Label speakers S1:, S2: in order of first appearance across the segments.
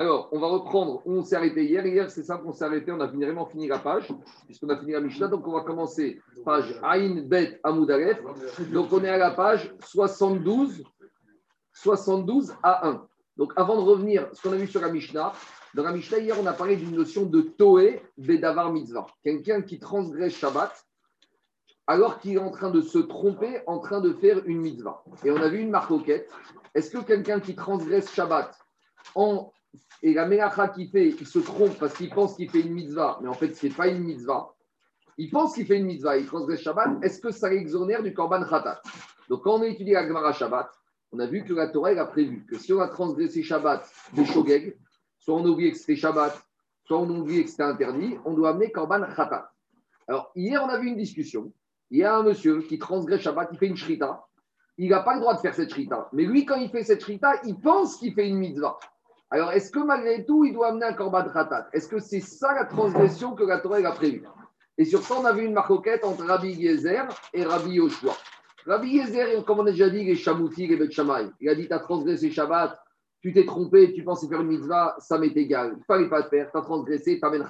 S1: Alors, on va reprendre où on s'est arrêté hier. Hier, c'est simple, on s'est arrêté, on a vraiment fini la page, puisqu'on a fini la Mishnah. Donc, on va commencer page Aïn Bet Amoud Aleph. Donc, on est à la page 72, 72 à 1. Donc, avant de revenir, ce qu'on a vu sur la Mishnah, dans la Mishnah, hier, on a parlé d'une notion de Toé Bedavar Mitzvah. Quelqu'un qui transgresse Shabbat alors qu'il est en train de se tromper, en train de faire une mitzvah. Et on a vu une marque Est-ce que quelqu'un qui transgresse Shabbat en et la mélacha qu'il fait, il se trompe parce qu'il pense qu'il fait une mitzvah, mais en fait, ce n'est pas une mitzvah. Il pense qu'il fait une mitzvah, il transgresse Shabbat. Est-ce que ça l'exonère du korban khatat? Donc, quand on a étudié la Gemara Shabbat, on a vu que la Torah a prévu que si on a transgressé Shabbat des shogeg, soit on a oublié que c'était Shabbat, soit on a oublié que c'était interdit, on doit amener korban khatat. Alors, hier, on a vu une discussion. Il y a un monsieur qui transgresse Shabbat, il fait une shrita. Il n'a pas le droit de faire cette shrita. Mais lui, quand il fait cette shrita, il pense qu'il fait une mitzvah. Alors, est-ce que malgré tout, il doit amener un korban khatat? Est-ce que c'est ça la transgression que la Torah a prévue? Et sur ça, on a vu une marcoquette entre Rabbi Yezer et Rabbi Yoshua. Rabbi Yezer, comme on a déjà dit, les Shamouti, les Bet Il a dit Tu as transgressé Shabbat, tu t'es trompé, tu pensais faire une mitzvah, ça m'est égal. Il ne fallait pas le faire, tu as transgressé, tu amènes.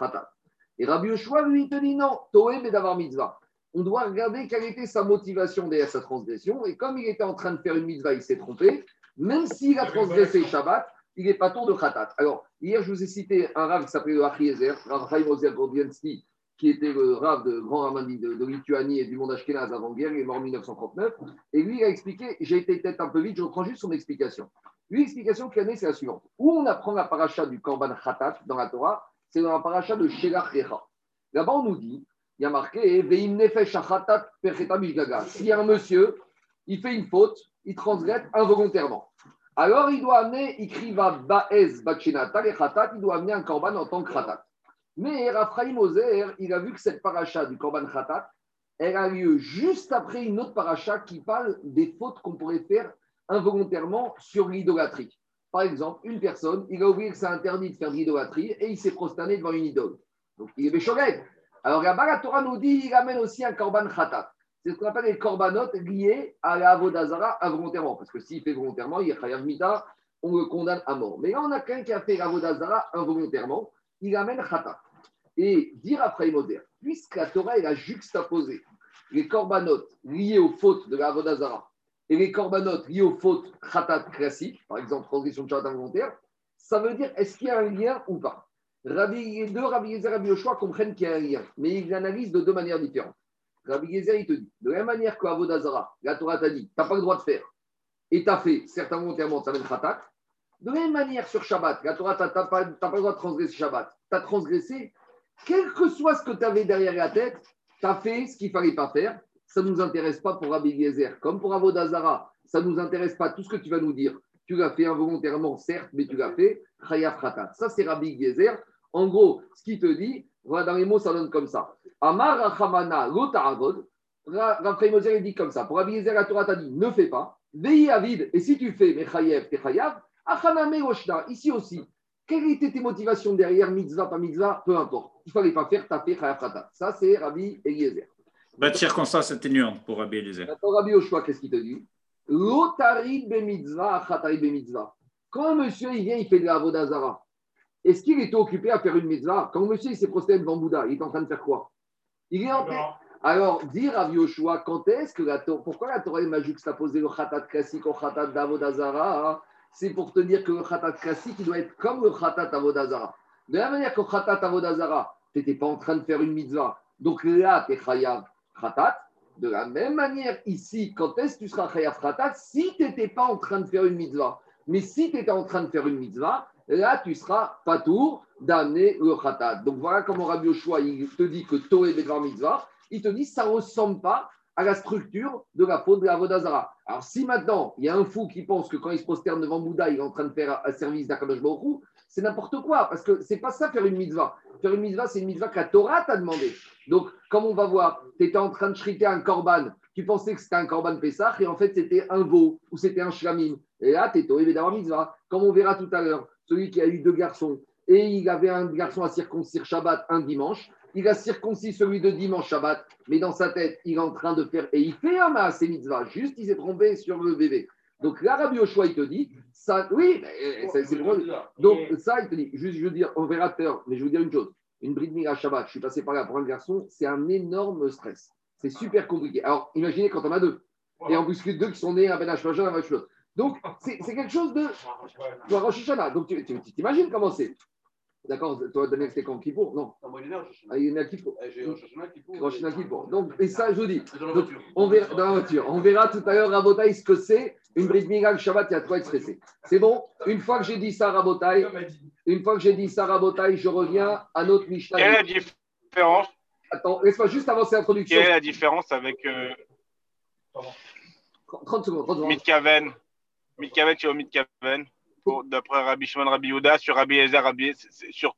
S1: Et Rabbi Yoshua, lui, il te dit non, Toé, mais d'avoir mitzvah. On doit regarder quelle était sa motivation derrière sa transgression. Et comme il était en train de faire une mitzvah, il s'est trompé. Même s'il a transgressé Shabbat, il n'est pas tour de Khatat. Alors, hier, je vous ai cité un rave qui s'appelait le Achiezer, Rav Chaim Ozer qui était le rave de grand ramani de, Lituanie et du monde ashkénaze avant-guerre, il est mort en 1939. Et lui, il a expliqué, j'ai été peut-être un peu vite, je reprends juste son explication. Lui, l'explication qu'il a c'est la suivante. Où on apprend la paracha du Korban Khatat dans la Torah, c'est dans la paracha de Shelach. Là-bas, on nous dit, il y a marqué Veim Nefesh Khatat S'il y un monsieur, il fait une faute, il transgresse involontairement. Alors, il doit amener, il va Baez Bachinata, les Khatat, il doit amener un korban en tant que Khatat. Mais Raphaïm Ozer, il a vu que cette paracha du korban Khatat, elle a lieu juste après une autre paracha qui parle des fautes qu'on pourrait faire involontairement sur l'idolâtrie. Par exemple, une personne, il a oublié que c'est interdit de faire de l'idolâtrie et il s'est prosterné devant une idole. Donc, il est. Alors, la Torah nous dit il amène aussi un korban Khatat. C'est ce qu'on appelle les corbanotes liés à la Avodazara involontairement. Parce que s'il fait volontairement, il y a Chayav Mita, on le condamne à mort. Mais là, on a quelqu'un qui a fait l'Avodazara involontairement, il amène Khata. Et dire après Moser, puisque la Torah a juxtaposé les corbanotes liés aux fautes de la Avodazara et les corbanotes liés aux fautes Khatat classiques, par exemple transgression de Shabbat involontaire, ça veut dire est-ce qu'il y a un lien ou pas? Rabbi, Les deux Rabbi et Rabbi Yoshua comprennent qu'il y a un lien, mais ils l'analysent de deux manières différentes. Rabbi Gezer, il te dit, de la même manière qu'Avodazara, la Torah t'a dit, tu n'as pas le droit de faire, et tu as fait, certains volontairement, ça mène khatat. De la même manière sur Shabbat, la Torah, tu n'as pas, pas, le droit de transgresser Shabbat. Tu as transgressé, quel que soit ce que tu avais derrière la tête, tu as fait ce qu'il ne fallait pas faire. Ça ne nous intéresse pas pour Rabbi Gezer. Comme pour Avodazara, ça ne nous intéresse pas tout ce que tu vas nous dire. Tu l'as fait involontairement, certes, mais tu l'as fait. Chayav Khatat. Ça, c'est Rabbi Gezer. En gros, ce qu'il te dit, dans les mots, ça donne comme ça. Amar Rachamana Lotaragod. Raphaël Moser dit comme ça. Pour aviser la Torah, t'as dit ne fais pas. Veillez avid. Et si tu fais Mechayev, Techayav. Achaname Oshna. Ici aussi. Quelles étaient tes motivations derrière mitzvah, pas mitzvah Peu importe. Il ne fallait pas faire, fait Chayav Ça, c'est Rabbi Eliezer.
S2: Bah, de circonstance atténuante pour Rabbi Eliezer.
S1: Pour Rabbi Oshua, qu'est-ce qu'il te dit? Lotari be mitzvah, achatari be mitzvah. Quand un monsieur il vient, il fait de la Vodazara, est-ce qu'il était occupé à faire une mitzvah? Quand monsieur s'est prosterné devant Bouddha, il est en train de faire quoi? Il est en train. Alors, dire à Yoshua, quand est-ce que la Torah, pourquoi la Torah m'a juxtaposé le khatat classique au khatat d'Avodazara hein? C'est pour te dire que le khatat classique, il doit être comme le khatat Avodazara. De la manière que le khatat Avodazara, tu n'étais pas en train de faire une mitzvah. Donc là, tu es chayav khatat. De la même manière, ici, quand est-ce que tu seras chayav khatat? Si tu n'étais pas en train de faire une mitzvah Mais si tu étais en train de faire une mitzvah, là, tu seras pas tour d'amener le khatat. Donc voilà comment Rabbi Yoshua, il te dit que Toé Bedvar Mitzvah, il te dit ça ne ressemble pas à la structure de la faute de la Vodazara. Alors si maintenant, il y a un fou qui pense que quand il se prosterne devant Bouddha, il est en train de faire un service d'Akadosh Baruch c'est n'importe quoi, parce que c'est pas ça faire une mitzvah. Faire une mitzvah, c'est une mitzvah que la Torah t'a demandé. Donc, comme on va voir, tu étais en train de shriter un korban, tu pensais que c'était un korban Pessah, et en fait, c'était un veau, ou c'était un shlamim. Et là, tu es tombé d'avoir mitzvah. Comme on verra tout à l'heure, celui qui a eu deux garçons, et il avait un garçon à circoncire Shabbat un dimanche, il a circoncis celui de dimanche Shabbat, mais dans sa tête, il est en train de faire, et il fait un maas mitzvah, juste il s'est trompé sur le bébé. Donc là, Rabbi Yoshua, il te dit, ça, oui, c'est Donc ça, il te dit, juste, je veux dire, on verra tout mais je veux dire une chose. Une bride à Shabbat, je suis passé par là pour un garçon, c'est un énorme stress. C'est super compliqué. Alors, imaginez quand on a deux. Et en plus, deux qui sont nés, un Ben Major, un Ben Donc, c'est quelque chose de. Tu vois, Rosh Donc, tu t'imagines comment c'est. D'accord Toi, Daniel, c'était quand Kippour? Non.
S3: moi, il est né
S1: Ah, il est né à Kippour. Rosh Kippour. Donc, et ça, je vous dis. on verra, dans la voiture. On verra tout à l'heure, Rabotaï, ce que c'est. Une bride Migal Shabbat, il y a trop expressé. C'est bon? Une fois que j'ai dit ça, Rabotaï, une fois que j'ai dit ça, Rabotaï, je reviens à notre Mishnah.
S4: Quelle est la différence?
S1: Attends, laisse-moi juste avancer l'introduction.
S4: Quelle est la différence avec. Euh...
S1: 30 secondes. 30 secondes.
S4: Mitkaven? Mitkaven, vois Mitkaven D'après Rabbi Shimon, Rabbi Yehuda, sur Rabbi Ezer, Rabbi, sur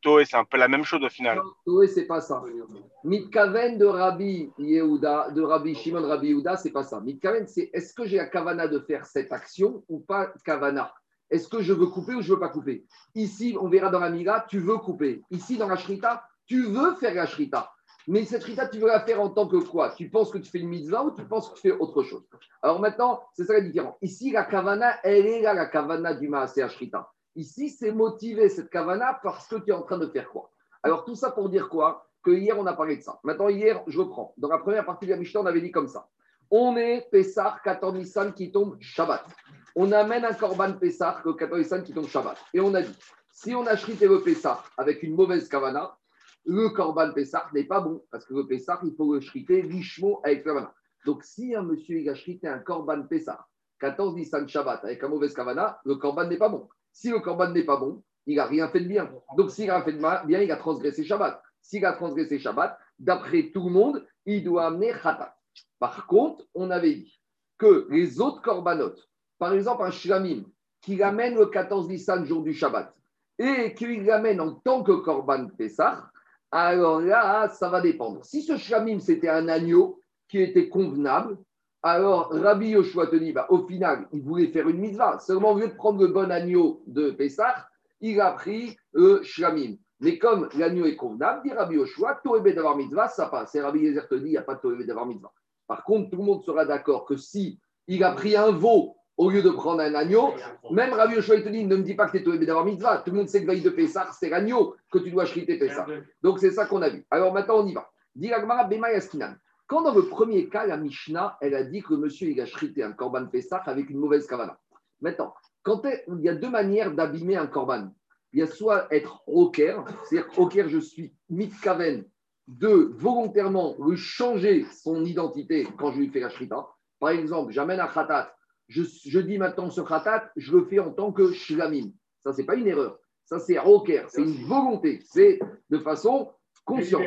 S4: Toé, c'est un peu la même chose au final.
S1: Toé, c'est pas ça. Mitkaven de Rabbi Yehuda, de Rabbi Shimon, Rabbi Yehuda, c'est pas ça. Mitkaven, c'est est-ce que j'ai la kavana de faire cette action ou pas kavana? Est-ce que je veux couper ou je veux pas couper? Ici, on verra dans la Mira, tu veux couper. Ici, dans la Shrita, tu veux faire la Shrita. Mais cette rita, tu veux la faire en tant que quoi? Tu penses que tu fais une mitzvah ou tu penses que tu fais autre chose? Alors maintenant, c'est ça la différence. Ici, la kavana, elle est là, la kavana du maaseh shrita. Ici, c'est motivé cette kavana parce que tu es en train de faire quoi? Alors tout ça pour dire quoi? Que hier, on a parlé de ça. Maintenant, hier, je reprends. Dans la première partie de la Mishnah, on avait dit comme ça. On est Pessah, 14 Nissan qui tombe Shabbat. On amène un Korban Pessah, le 14 Nissan qui tombe Shabbat. Et on a dit, si on a shrité le Pessah avec une mauvaise kavana, le Korban Pessah n'est pas bon, parce que le Pessah, il faut le shriter richement avec la Donc, si un monsieur il a shrité un Korban Pessah, 14 Nissan Shabbat, avec un mauvais Kavana, le Korban n'est pas bon. Si le Korban n'est pas bon, il n'a rien fait de bien. Donc, s'il a fait de bien, il a transgressé Shabbat. S'il a transgressé Shabbat, d'après tout le monde, il doit amener Khatat. Par contre, on avait dit que les autres Korbanot, par exemple un Shlamim, qui l'amène le 14 Nissan jour du Shabbat, et qu'il l'amène en tant que Korban Pessah, alors là, ça va dépendre. Si ce shlamim, c'était un agneau qui était convenable, alors Rabbi Yoshua te dit, bah, au final, il voulait faire une mitzvah. Seulement, au lieu de prendre le bon agneau de Pessah, il a pris le shlamim. Mais comme l'agneau est convenable, dit Rabbi Yoshua, Toébé d'avoir mitzvah, ça passe. Et Rabbi Yezer te dit, il n'y a pas de Toébé d'avoir mitzvah. Par contre, tout le monde sera d'accord que si il a pris un veau au lieu de prendre un agneau, même Rabbi Yoshua te dit, ne me dis pas que tu es tombé d'avoir mitzvah. Tout le monde sait que veille de Pessah, c'est l'agneau que tu dois chriter Pessah. Donc c'est ça qu'on a vu. Alors maintenant, on y va. Quand dans le premier cas, la Mishnah, elle a dit que monsieur, il a chrité un korban Pessah avec une mauvaise kavana. Maintenant, quand il y a deux manières d'abîmer un korban. Il y a soit être rocker, c'est-à-dire rocker, je suis mitkaven, de volontairement lui changer son identité quand je lui fais la shrita. Par exemple, j'amène un khatat, je, dis maintenant ce khatat, je le fais en tant que shlamim. Ça, c'est pas une erreur. Ça, c'est roker, c'est une volonté, c'est de façon consciente.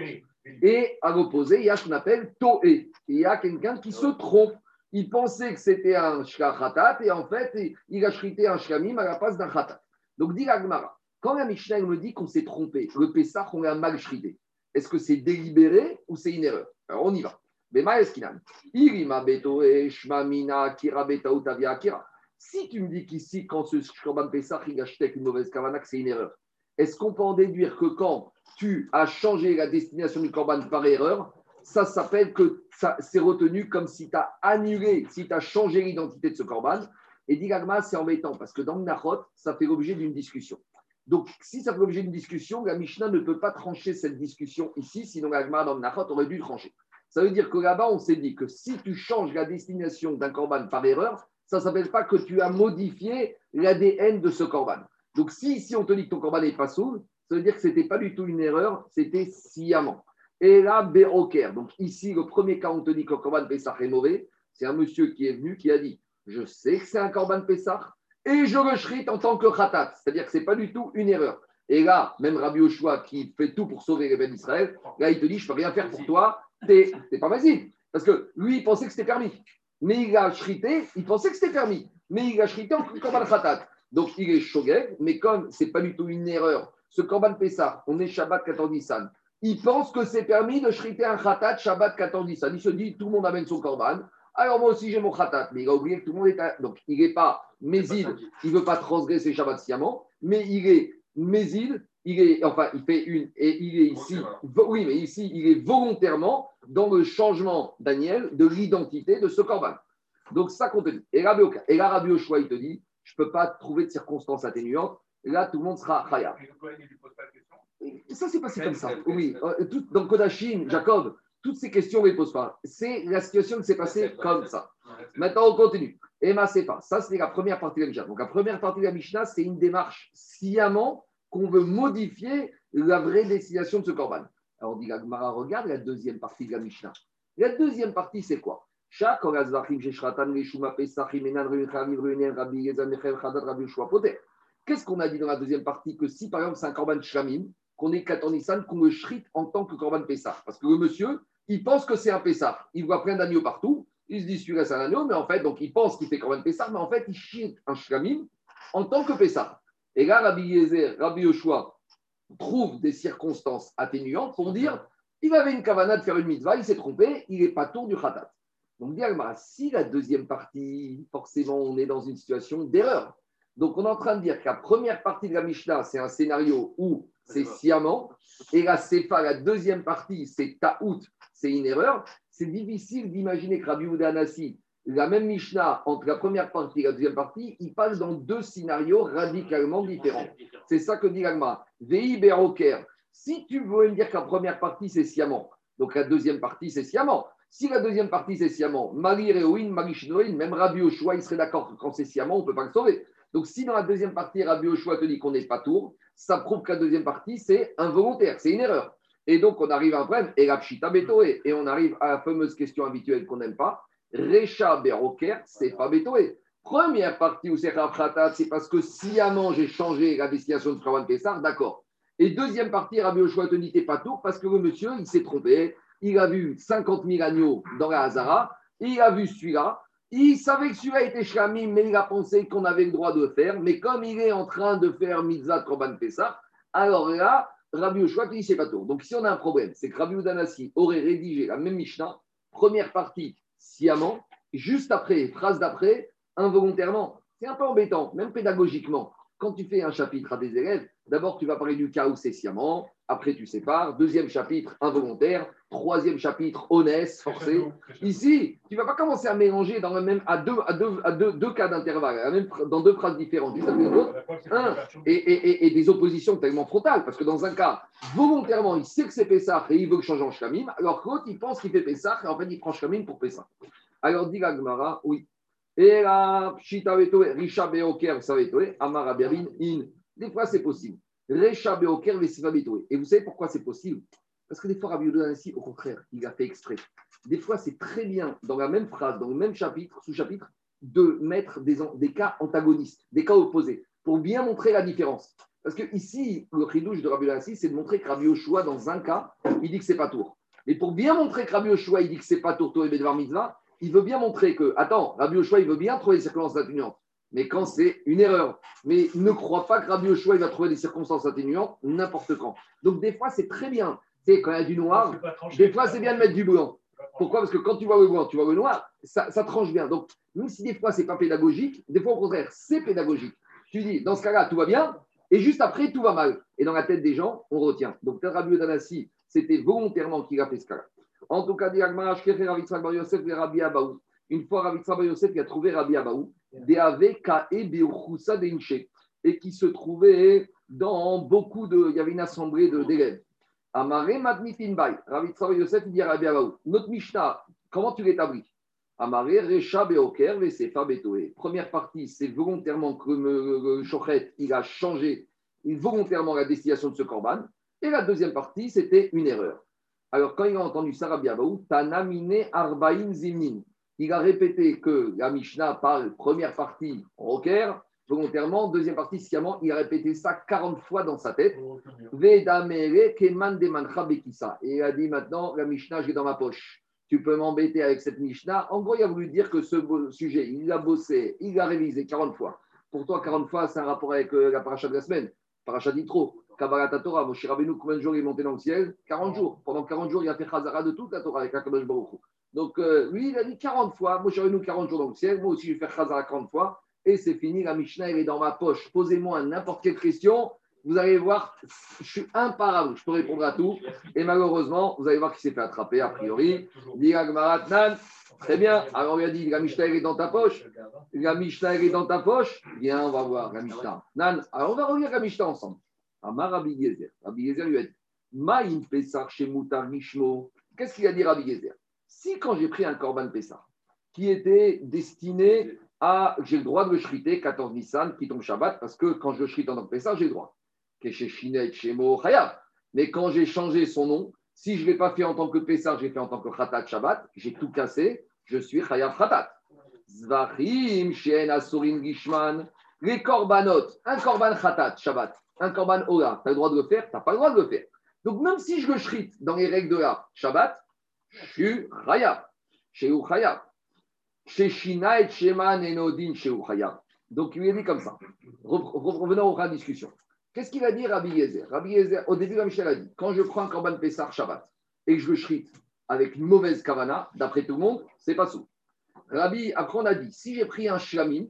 S1: Et à l'opposé, il y a ce qu'on appelle toé. Il y a quelqu'un qui se trompe. Il pensait que c'était un khatat et en fait, il a shrité un shlamim à la place d'un khatat. Donc, dit l'agmara, quand la Mishnah me dit qu'on s'est trompé, le Pessah, on l'a mal shrité, est-ce que c'est délibéré ou c'est une erreur? Alors, on y va. Si tu me dis qu'ici, quand ce Korban Pessah, il achetait une mauvaise kavana, c'est une erreur, est-ce qu'on peut en déduire que quand tu as changé la destination du Korban par erreur, ça s'appelle que ça c'est retenu comme si tu as annulé, si tu as changé l'identité de ce Korban? Et Digagma, c'est embêtant parce que dans le Nahot, ça fait l'objet d'une discussion. Donc, si ça fait l'objet d'une discussion, la Mishnah ne peut pas trancher cette discussion ici, sinon l'Agma dans le Nahot aurait dû trancher. Ça veut dire que là-bas, on s'est dit que si tu changes la destination d'un corban par erreur, ça ne s'appelle pas que tu as modifié l'ADN de ce corban. Donc, si ici on te dit que ton corban n'est pas sourd, ça veut dire que ce n'était pas du tout une erreur, c'était sciemment. Et là, Béroker. Donc, ici, le premier cas, on te dit que le corban Pessah est mauvais. C'est un monsieur qui est venu qui a dit Je sais que c'est un corban Pessah et je le shrite en tant que khatat. C'est-à-dire que ce n'est pas du tout une erreur. Et là, même Rabbi Oshua qui fait tout pour sauver les d'Israël, là, il te dit Je ne peux rien faire pour toi, c'est pas facile. Parce que lui, il pensait que c'était permis. Mais il a shrité, il pensait que c'était permis. Mais il a shrité en Korban Khatat. Donc il est shogeg, mais comme c'est pas du tout une erreur, ce Korban Pessah, on est Shabbat 14 Nissan, il pense que c'est permis de shriter un Khatat Shabbat 14 Nissan. Il se dit, tout le monde amène son Korban. Alors moi aussi j'ai mon Khatat, mais il a oublié que tout le monde est. Donc il n'est pas Mézid, il ne veut pas transgresser Shabbat sciemment, mais il est Mézid, il est, enfin, il fait une, et il est ici, oui, mais ici, il est volontairement dans le changement, Daniel, de l'identité de ce corban. Donc, ça qu'on te dit. Et Oka- et là, Rabbi Yoshua, il te dit, je ne peux pas trouver de circonstances atténuantes. Là, tout le monde sera khaya. Ça, c'est passé comme ça. Oui, Euh, tout- dans Kodachim, Jacob, toutes ces questions, on ne les pose pas. C'est la situation qui s'est passée comme ça. Maintenant, on continue. Emma Sefa, ça, c'est la première partie de la Mishnah. Donc, la première partie de la Mishnah, c'est une démarche sciemment qu'on veut modifier la vraie destination de ce korban. Alors, dit, la Gemara, regarde la deuxième partie de la Mishnah. La deuxième partie, c'est quoi? Qu'est-ce qu'on a dit dans la deuxième partie Que si, par exemple, c'est un korban shlamim, qu'on est katonissan, qu'on le shrite en tant que korban Pessah. Parce que le monsieur, il pense que c'est un Pessah. Il voit plein d'agneaux partout. Il se dit, celui-là, c'est un agneau, mais en fait, donc il pense qu'il fait korban Pessah, mais en fait, il shrite un shlamim en tant que Pessah. Et là, Rabbi Yezer, Rabbi Yoshua trouve des circonstances atténuantes pour dire, il avait une kavana de faire une mitzvah, il s'est trompé, il n'est pas tour du khatat. Donc, si la deuxième partie, forcément, on est dans une situation d'erreur. Donc, on est en train de dire que la première partie de la Mishnah, c'est un scénario où c'est sciemment, et la Sefa, la deuxième partie, c'est Ta'out, c'est une erreur. C'est difficile d'imaginer que Rabbi Yehuda Anassi, la même Mishnah, entre la première partie et la deuxième partie, il passe dans deux scénarios radicalement différents. C'est ça que dit l'Agma. Vei Beroker. Si tu veux me dire que la première partie, c'est sciemment, donc la deuxième partie, c'est sciemment. Si la deuxième partie, c'est sciemment, Marie Réoïne, Marie Shinoïne, même Rabbi Oshua, il serait d'accord que quand c'est sciemment, on ne peut pas le sauver. Donc si dans la deuxième partie, Rabbi Oshua te dit qu'on n'est pas tour, ça prouve que la deuxième partie, c'est involontaire, c'est une erreur. Et donc, on arrive à un problème, et la pshita et on arrive à la fameuse question habituelle qu'on n'aime pas, Recha Beroker, c'est pas betoé. Première partie où c'est Rafratat, c'est parce que sciemment j'ai changé la destination de Trawan Pessar, d'accord. Et deuxième partie, Rabbi Oshua te dit pas tour parce que le monsieur, il s'est trompé. Il a vu 50 000 agneaux dans la Hazara, il a vu celui-là, il savait que celui-là était Shlamim, mais il a pensé qu'on avait le droit de le faire. Mais comme il est en train de faire Mitzvah Troban Pessah, alors là, Rabbi Yoshua te dit c'est pas tour. Donc si on a un problème, c'est que Rabbi Udanassi aurait rédigé la même Mishnah, première partie sciemment, juste après, phrase d'après, involontairement. C'est un peu embêtant, même pédagogiquement. Quand tu fais un chapitre à des élèves, d'abord tu vas parler du cas où c'est sciemment, après tu sépares, deuxième chapitre involontaire, troisième chapitre honnête, forcé. Ici, tu ne vas pas commencer à mélanger dans le même, à deux, à deux, à deux, deux cas d'intervalle, dans deux phrases différentes, juste un, et, et- et- et des oppositions tellement frontales, parce que dans un cas, volontairement, il sait que c'est Pessah et il veut que change en Shlamim, alors que l'autre, il pense qu'il fait Pessah et en fait, il prend Shlamim pour Pessah. Alors, dit la Gemara, oui. Et là, Pshita Vetoe, Risha Beoker, Savetoe, Amara Berin, In. Des fois, c'est possible. Resha Beoker, Vesiva Betoe. Et vous savez pourquoi c'est possible? Parce que des fois, Rabbi Yehuda au contraire, il a fait exprès. Des fois, c'est très bien, dans la même phrase, dans le même chapitre, sous-chapitre, de mettre des, cas antagonistes, des cas opposés, pour bien montrer la différence. Parce que ici, le chidouche de Rabbi Anassi, c'est de montrer que Rabbi Yoshua, dans un cas, il dit que c'est pas tour. Mais pour bien montrer que Rabbi Yoshua, il dit que c'est pas tour, Torah et Bedvar Mitzvah, il veut bien montrer que, attends, Rabbi Yoshua, il veut bien trouver des circonstances atténuantes, mais quand c'est une erreur. Mais ne crois pas que Rabbi Yoshua, il va trouver des circonstances atténuantes n'importe quand. Donc, des fois, c'est très bien. Tu sais, quand il y a du noir, des fois, c'est bien de mettre du blanc. Pourquoi? Parce que quand tu vois le blanc, tu vois le noir, ça, ça tranche bien. Donc, même si des fois, c'est pas pédagogique, des fois, au contraire, c'est pédagogique. Tu dis, dans ce cas-là, tout va bien, et juste après, tout va mal. Et dans la tête des gens, on retient. Donc, peut-être Rabbi c'était volontairement qu'il a fait ce cas-là. En tout cas, dit Agmara, Shkefer, Rav Yitzhak Bar Yosef, et Rabbi Abaou. Une fois, Rav Yitzhak Bar Yosef, il a trouvé Rabbi Abaou, Deave Kae Beuchusa Deinche, et qui se trouvait dans beaucoup de. Il y avait une assemblée d'élèves. Amare Madmitin Bay. Rav Yitzhak Bar Yosef, il dit à Rabbi Abaou. Notre Mishnah, comment tu l'établis? Amare Recha Beoker, Vesefa Betoe. Première partie, c'est volontairement que le, le Shochet, il a changé volontairement la destination de ce korban. Et la deuxième partie, c'était une erreur. Alors, quand il a entendu ça, Rabbi Abaou, Tanamine Arbaïn Zimnin, il a répété que la Mishnah parle première partie rocker, volontairement, deuxième partie sciemment, il a répété ça 40 fois dans sa tête. Vedamere Keman. Et il a dit maintenant, la Mishnah, j'ai dans ma poche. Tu peux m'embêter avec cette Mishnah. En gros, il a voulu dire que ce sujet, il a bossé, il a révisé 40 fois. Pour toi, 40 fois, c'est un rapport avec euh, la paracha de la semaine. Paracha d'Itro, Kabbalah Torah, Moshe Rabbeinu, combien de jours il est monté dans le ciel? 40 jours. Pendant 40 jours, il a fait Chazara de toute la Torah avec Akadosh Baruch Hu. Donc, euh, lui, il a dit 40 fois, Moshe Rabbeinu, 40 jours dans le ciel. Moi aussi, je vais faire Chazara 40 fois. Et c'est fini, la Mishnah, elle est dans ma poche. Posez-moi n'importe quelle question. Vous allez voir, je suis imparable, je peux répondre à tout. Et malheureusement, vous allez voir qu'il s'est fait attraper a priori. Nan, très bien. Alors on lui a dit, la Mishnah est dans ta poche. La Mishnah est dans ta poche? Bien, on va voir la Mishnah. Nan, alors on va relire la Mishnah ensemble. Amar Rabbi Gezer. Rabbi Gezer lui a dit, Maïm Pesach chez Moutar Mishmo. Qu'est-ce qu'il a dit Rabbi Gezer Si quand j'ai pris un Korban Pesach, qui était destiné à, j'ai le droit de le shriter 14 Nissan qui tombe Shabbat, parce que quand je shrite en tant que Pesach, j'ai le droit. Mais quand j'ai changé son nom, si je ne l'ai pas fait en tant que Pessah, j'ai fait en tant que Khatat Shabbat, j'ai tout cassé, je suis Chayav Khatat. Zvachim, Shen, Asurin, Gishman, les korbanot, un korban Khatat Shabbat, un korban Ola, tu as le droit de le faire, tu n'as pas le droit de le faire. Donc même si je le shrite dans les règles de la Shabbat, je suis Chayav, chez Chayav. Chez Shina et Sheman et Nodin, chez Chayav. Donc il est dit comme ça. Revenons aux discussion. Qu'est-ce qu'il a dit Rabbi Yezer? Rabbi Yezer, au début, Michel a dit quand je prends un Korban Pessar Shabbat et que je le shrite avec une mauvaise kavana, d'après tout le monde, c'est pas sous. Rabbi, après, on a dit si j'ai pris un shlamim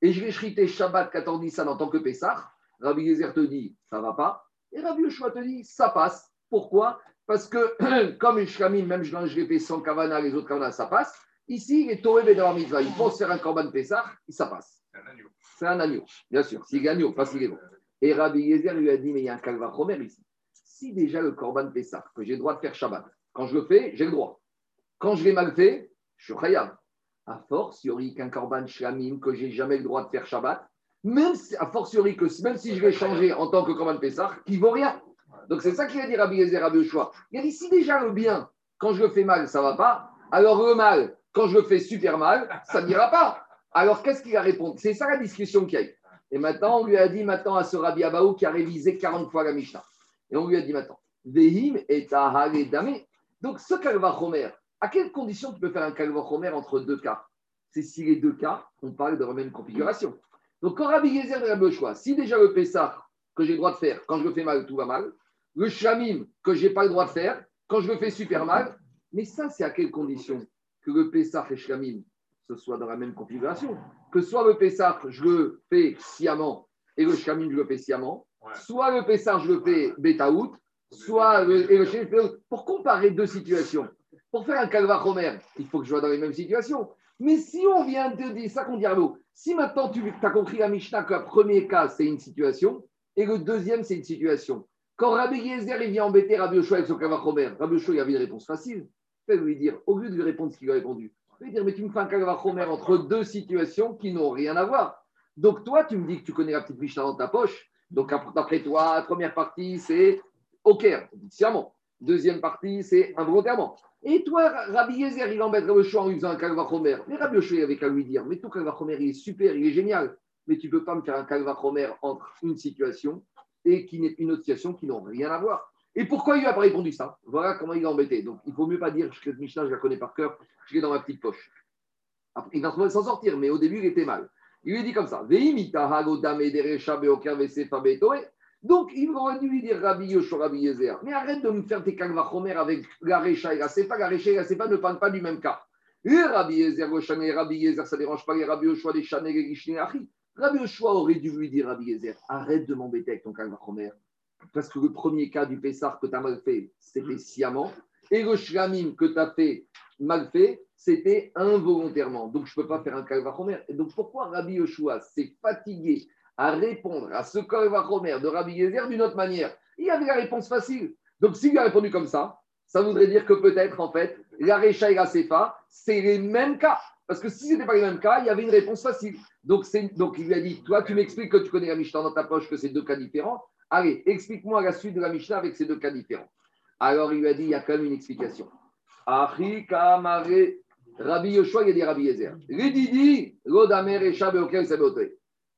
S1: et je vais shriter Shabbat 14 Nissan en tant que Pessar, Rabbi Yezer te dit ça va pas. Et Rabbi Yoshua te dit ça passe. Pourquoi? Parce que comme une shlamim, même je, l'ai fait sans kavana, les autres kavana, ça passe. Ici, il est Toré dans la mitzvah. Il pense faire un Korban Pessar, ça passe. C'est un agneau. C'est un agneau, bien sûr. S'il est agneau, pas s'il est bon. Et Rabbi Yezer lui a dit, mais il y a un calva romer ici. Si déjà le Korban Pessah, que j'ai le droit de faire Shabbat, quand je le fais, j'ai le droit. Quand je l'ai mal fait, je suis khayab. A fortiori qu'un Korban Shlamim, que j'ai jamais le droit de faire Shabbat, même si, a fortiori que même si je vais changer en tant que Korban Pessah, qui vaut rien. Donc c'est ça qu'il a dit Rabbi Yezer Rabbi Oshua. Il a dit, si déjà le bien, quand je le fais mal, ça ne va pas, alors le mal, quand je le fais super mal, ça n'ira pas. Alors qu'est-ce qu'il a répondu? C'est ça la discussion qu'il y a eu. Et maintenant, on lui a dit maintenant à ce Rabbi Abaou qui a révisé 40 fois la Mishnah. Et on lui a dit maintenant, Vehim et Dame. Donc, ce Kalva Chomer, à quelles conditions tu peux faire un Kalva Chomer entre deux cas? C'est si les deux cas, on parle de la même configuration. Donc, quand Rabbi Gezer a le choix, si déjà le Pessah que j'ai le droit de faire, quand je le fais mal, tout va mal, le Shamim que je n'ai pas le droit de faire, quand je le fais super mal, mais ça, c'est à quelles conditions que le Pessah et Shamim ce soit dans la même configuration? Que soit le Pessah, je le fais sciemment, et le Shkamim, je le fais sciemment, soit le Pessah, je le fais Betaout, soit le, et le Pour comparer deux situations, pour faire un Kalva Homer, il faut que je sois dans les mêmes situations. Mais si on vient de dire ça qu'on dit à l'eau, si maintenant tu as compris la Mishnah que le premier cas, c'est une situation, et le deuxième, c'est une situation. Quand Rabbi Yezer vient embêter Rabbi Yoshua avec son Kalva Homer, Rabbi Yoshua il avait une réponse facile. Il lui dire, au lieu de lui répondre ce qu'il a répondu, je vais dire, mais tu me fais un kalvachomer entre deux situations qui n'ont rien à voir. Donc toi, tu me dis que tu connais la petite Mishnah dans ta poche. Donc après toi, première partie, c'est au Caire, sciemment. Deuxième partie, c'est involontairement. Et toi, Rabbi Yezer, il embête Rabbi Yoshua en lui faisant un kalvachomer. Mais Rabbi Yoshua, avait qu'à lui dire, mais ton kalvachomer, il est super, il est génial. Mais tu ne peux pas me faire un kalvachomer entre une situation et qui n'est une autre situation qui n'ont rien à voir. Et pourquoi il n'a pas répondu ça? Voilà comment il a embêté. Donc, il faut mieux pas dire que Mishnah, je la connais par cœur, je l'ai dans ma petite poche. Après, il va s'en sortir, mais au début, il était mal. Il lui dit comme ça donc, il aurait dû lui dire Rabbi Yoshua, Rabbi Yezer, mais arrête de me faire tes kalvachomer avec la Recha et la Sefa. La et la ne parlent pas du même cas. Et Rabbi Yezer, Rabbi Yezer, ça ne dérange pas les Rabbi Yoshua, les Chanel et les Rabbi Yoshua aurait dû lui dire Rabbi Yezer, arrête de m'embêter avec ton kalvachomer. Parce que le premier cas du Pessar que tu as mal fait, c'était sciemment. Et le Shlamim que tu as fait mal fait, c'était involontairement. Donc, je ne peux pas faire un Kalvachomer. Et donc, pourquoi Rabbi Yoshua s'est fatigué à répondre à ce Kalvachomer de Rabbi Yezer d'une autre manière Il avait la réponse facile. Donc, s'il a répondu comme ça, ça voudrait dire que peut-être, en fait, la Recha et la Sefa, c'est les mêmes cas. Parce que si ce n'était pas les mêmes cas, il y avait une réponse facile. Donc, donc il lui a dit Toi, tu m'expliques que tu connais la Mishnah dans ta poche, que c'est deux cas différents. Allez, explique-moi la suite de la Mishnah avec ces deux cas différents. Alors il lui a dit, il y a quand même une explication. Rabbi Yoshua, il a dit Rabbi Yezer.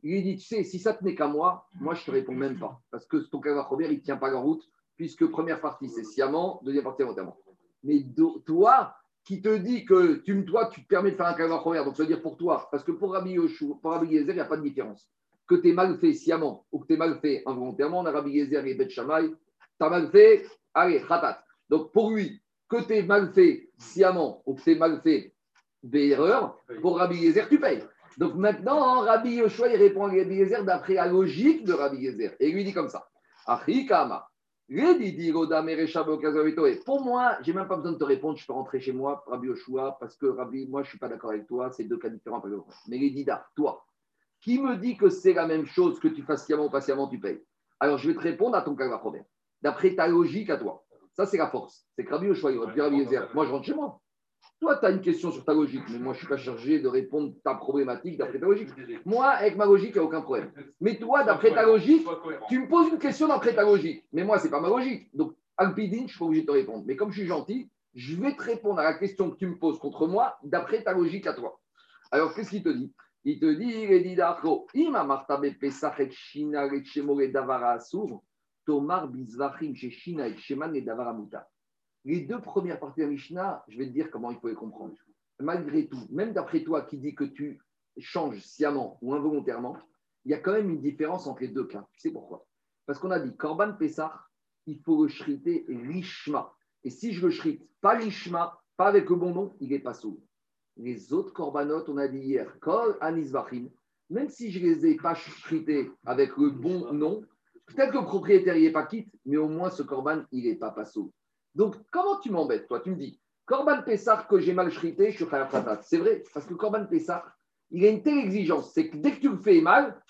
S1: Il lui dit, tu sais, si ça tenait qu'à moi, moi je ne te réponds même pas. Parce que ton Kavachomer, il ne tient pas la route, puisque première partie, c'est sciemment, deuxième partie, volontairement. Mais toi, qui te dis que tu, toi, tu te permets de faire un Kavachomer, donc ça veut dire pour toi, parce que pour Rabbi Yoshua, pour Rabbi Yezer, il n'y a pas de différence que tu es mal fait sciemment ou que tu es mal fait involontairement, on a Rabbi Gezer et Bet Shamay, tu as mal fait, allez, khatat. Donc pour lui, que tu es mal fait sciemment ou que tu es mal fait d'erreur, pour Rabbi Gezer, tu payes. Donc maintenant, Rabbi Yoshua, il répond à Rabbi Eliezer d'après la logique de Rabbi Eliezer. Et il lui dit comme ça. Pour moi, j'ai même pas besoin de te répondre, je peux rentrer chez moi, Rabbi Yoshua, parce que Rabbi, moi, je suis pas d'accord avec toi, c'est deux cas différents. Mais les Dida, toi, qui me dit que c'est la même chose que tu fasses sciemment ou patiemment, tu payes? Alors, je vais te répondre à ton cas problème. D'après ta logique à toi. Ça, c'est la force. C'est que Rabbi Yoshua, il va dire Rabbi moi, je rentre chez moi. Toi, tu as une question sur ta logique, mais moi, je ne suis pas chargé de répondre ta problématique d'après ta logique. Moi, avec ma logique, il n'y a aucun problème. Mais toi, d'après ta logique, tu me poses une question d'après ta logique. Mais moi, ce n'est pas ma logique. Donc, Alpidine, je ne suis pas obligé de te répondre. Mais comme je suis gentil, je vais te répondre à la question que tu me poses contre moi d'après ta logique à toi. Alors, qu'est-ce qu'il te dit? Il te dit, il dit d'Arco, Ima Martabe Pesach et Shina et Davara Asur, Tomar Bizvachim chez Shina et Sheman et Davara Muta. Les deux premières parties de la Mishnah, je vais te dire comment il faut les comprendre. Malgré tout, même d'après toi qui dis que tu changes sciemment ou involontairement, il y a quand même une différence entre les deux cas. Tu sais pourquoi? Parce qu'on a dit Korban Pessah, il faut le shriter Lishma. Et si je le shrite pas Lishma, pas avec le bon nom, il n'est pas sourd. Les autres Korbanot, on a dit hier, Kol Anisvachim, même si je ne les ai pas shrités avec le bon nom, peut-être que le propriétaire n'est pas quitte, mais au moins ce Korban, il n'est pas sourd. Donc, comment tu m'embêtes, toi? Tu me dis, Corban Pessar que j'ai mal chrité, je suis Patat. C'est vrai, parce que Corban Pessar, il a une telle exigence, c'est que dès que tu le fais mal,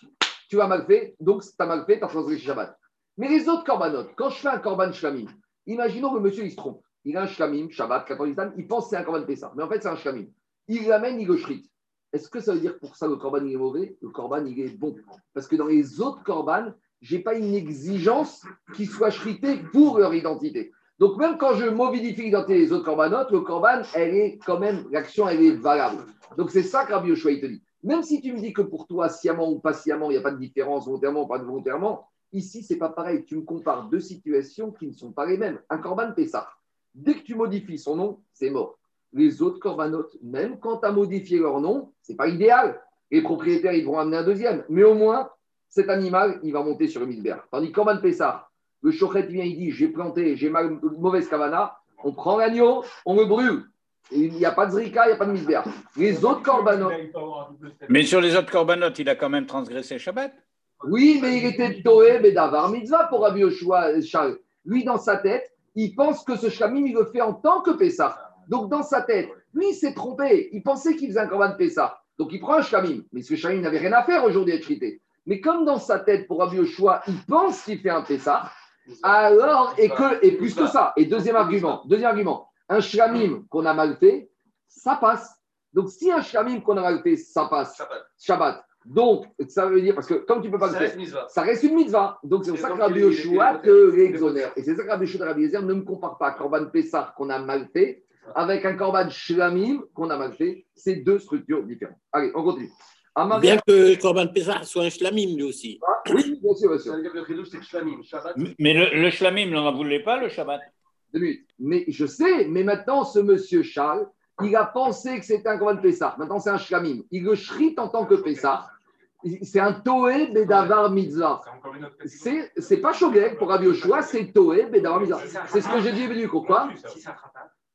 S1: tu as mal fait, donc tu as mal fait, tu as transgressé Shabbat. Mais les autres Corbanotes, quand je fais un Corban Shlamim, imaginons que le monsieur il se trompe. Il a un Shlamim, Shabbat, 14 il pense que c'est un Corban Pessar, mais en fait c'est un Shlamim. Il l'amène, il le shrite. Est-ce que ça veut dire pour ça le Corban il est mauvais? Le Corban il est bon. Parce que dans les autres Corban, je n'ai pas une exigence qui soit shritée pour leur identité. Donc même quand je modifie l'identité des autres corbanotes, le corban, elle est quand même, l'action, elle est valable. Donc c'est ça que Rabbi Yoshua, il te dit. Même si tu me dis que pour toi, sciemment ou pas sciemment, il n'y a pas de différence, volontairement ou pas volontairement, ici, c'est pas pareil. Tu me compares deux situations qui ne sont pas les mêmes. Un corban ça. Dès que tu modifies son nom, c'est mort. Les autres corbanotes, même quand tu as modifié leur nom, c'est pas idéal. Les propriétaires, ils vont amener un deuxième. Mais au moins, cet animal, il va monter sur misbère. Tandis que Corban Pessah, le chochet vient, il dit J'ai planté, j'ai mal, mauvaise cavana. On prend l'agneau, on le brûle. Il n'y a pas de zrika, il n'y a pas de misbère. Les autres corbanotes.
S2: Mais sur les autres corbanotes, il a quand même transgressé Shabbat.
S1: Oui, mais il était Toé, et Davar Mitzvah pour Rabbi Yoshua Charles. Lui, dans sa tête, il pense que ce Shamim, il le fait en tant que Pessah. Donc, dans sa tête, lui, il s'est trompé. Il pensait qu'il faisait un corban Pessah. Donc, il prend un Shamim. Mais ce Shamim n'avait rien à faire aujourd'hui à être Mais comme dans sa tête, pour Rabbi Yoshua, il pense qu'il fait un Pessah, alors, et, que, et plus que ça, et deuxième argument, deuxième argument, un shlamim qu'on a mal fait, ça passe. Donc, si un shlamim qu'on a mal fait, ça passe, Shabbat. Donc, ça veut dire, parce que comme tu ne peux pas le faire, ça reste une mitzvah. Donc, c'est pour ça que Rabbi Yoshua te l'exonère. Et c'est ça que Rabbi Yoshua Rabbi ne me compare pas Korban Pessah qu'on a mal fait avec un Korban Shlamim qu'on a mal fait. C'est deux structures différentes. Allez, on continue.
S3: Bien que Corban Pessah soit un shlamim lui aussi.
S1: Ah, oui, bien sûr, bien sûr.
S2: Mais le, le shlamim, n'en voulait pas le Shabbat
S1: Mais je sais, mais maintenant, ce monsieur Charles, il a pensé que c'était un Corban Pessah. Maintenant, c'est un shlamim. Il le shrite en tant que Pessah. C'est un Toé Bedavar Mitzvah. C'est pas Shogeg pour Rabbi Yoshua, c'est Toé Bedavar Mitzvah. C'est ce que j'ai dit, venu. Pourquoi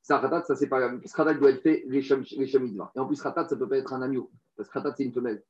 S1: ça, Khatat, ça c'est pas grave. Khatat doit être fait les Mitzvah. Et en plus, Khatat, ça peut pas être un agneau. Parce que Khatat, c'est une femelle.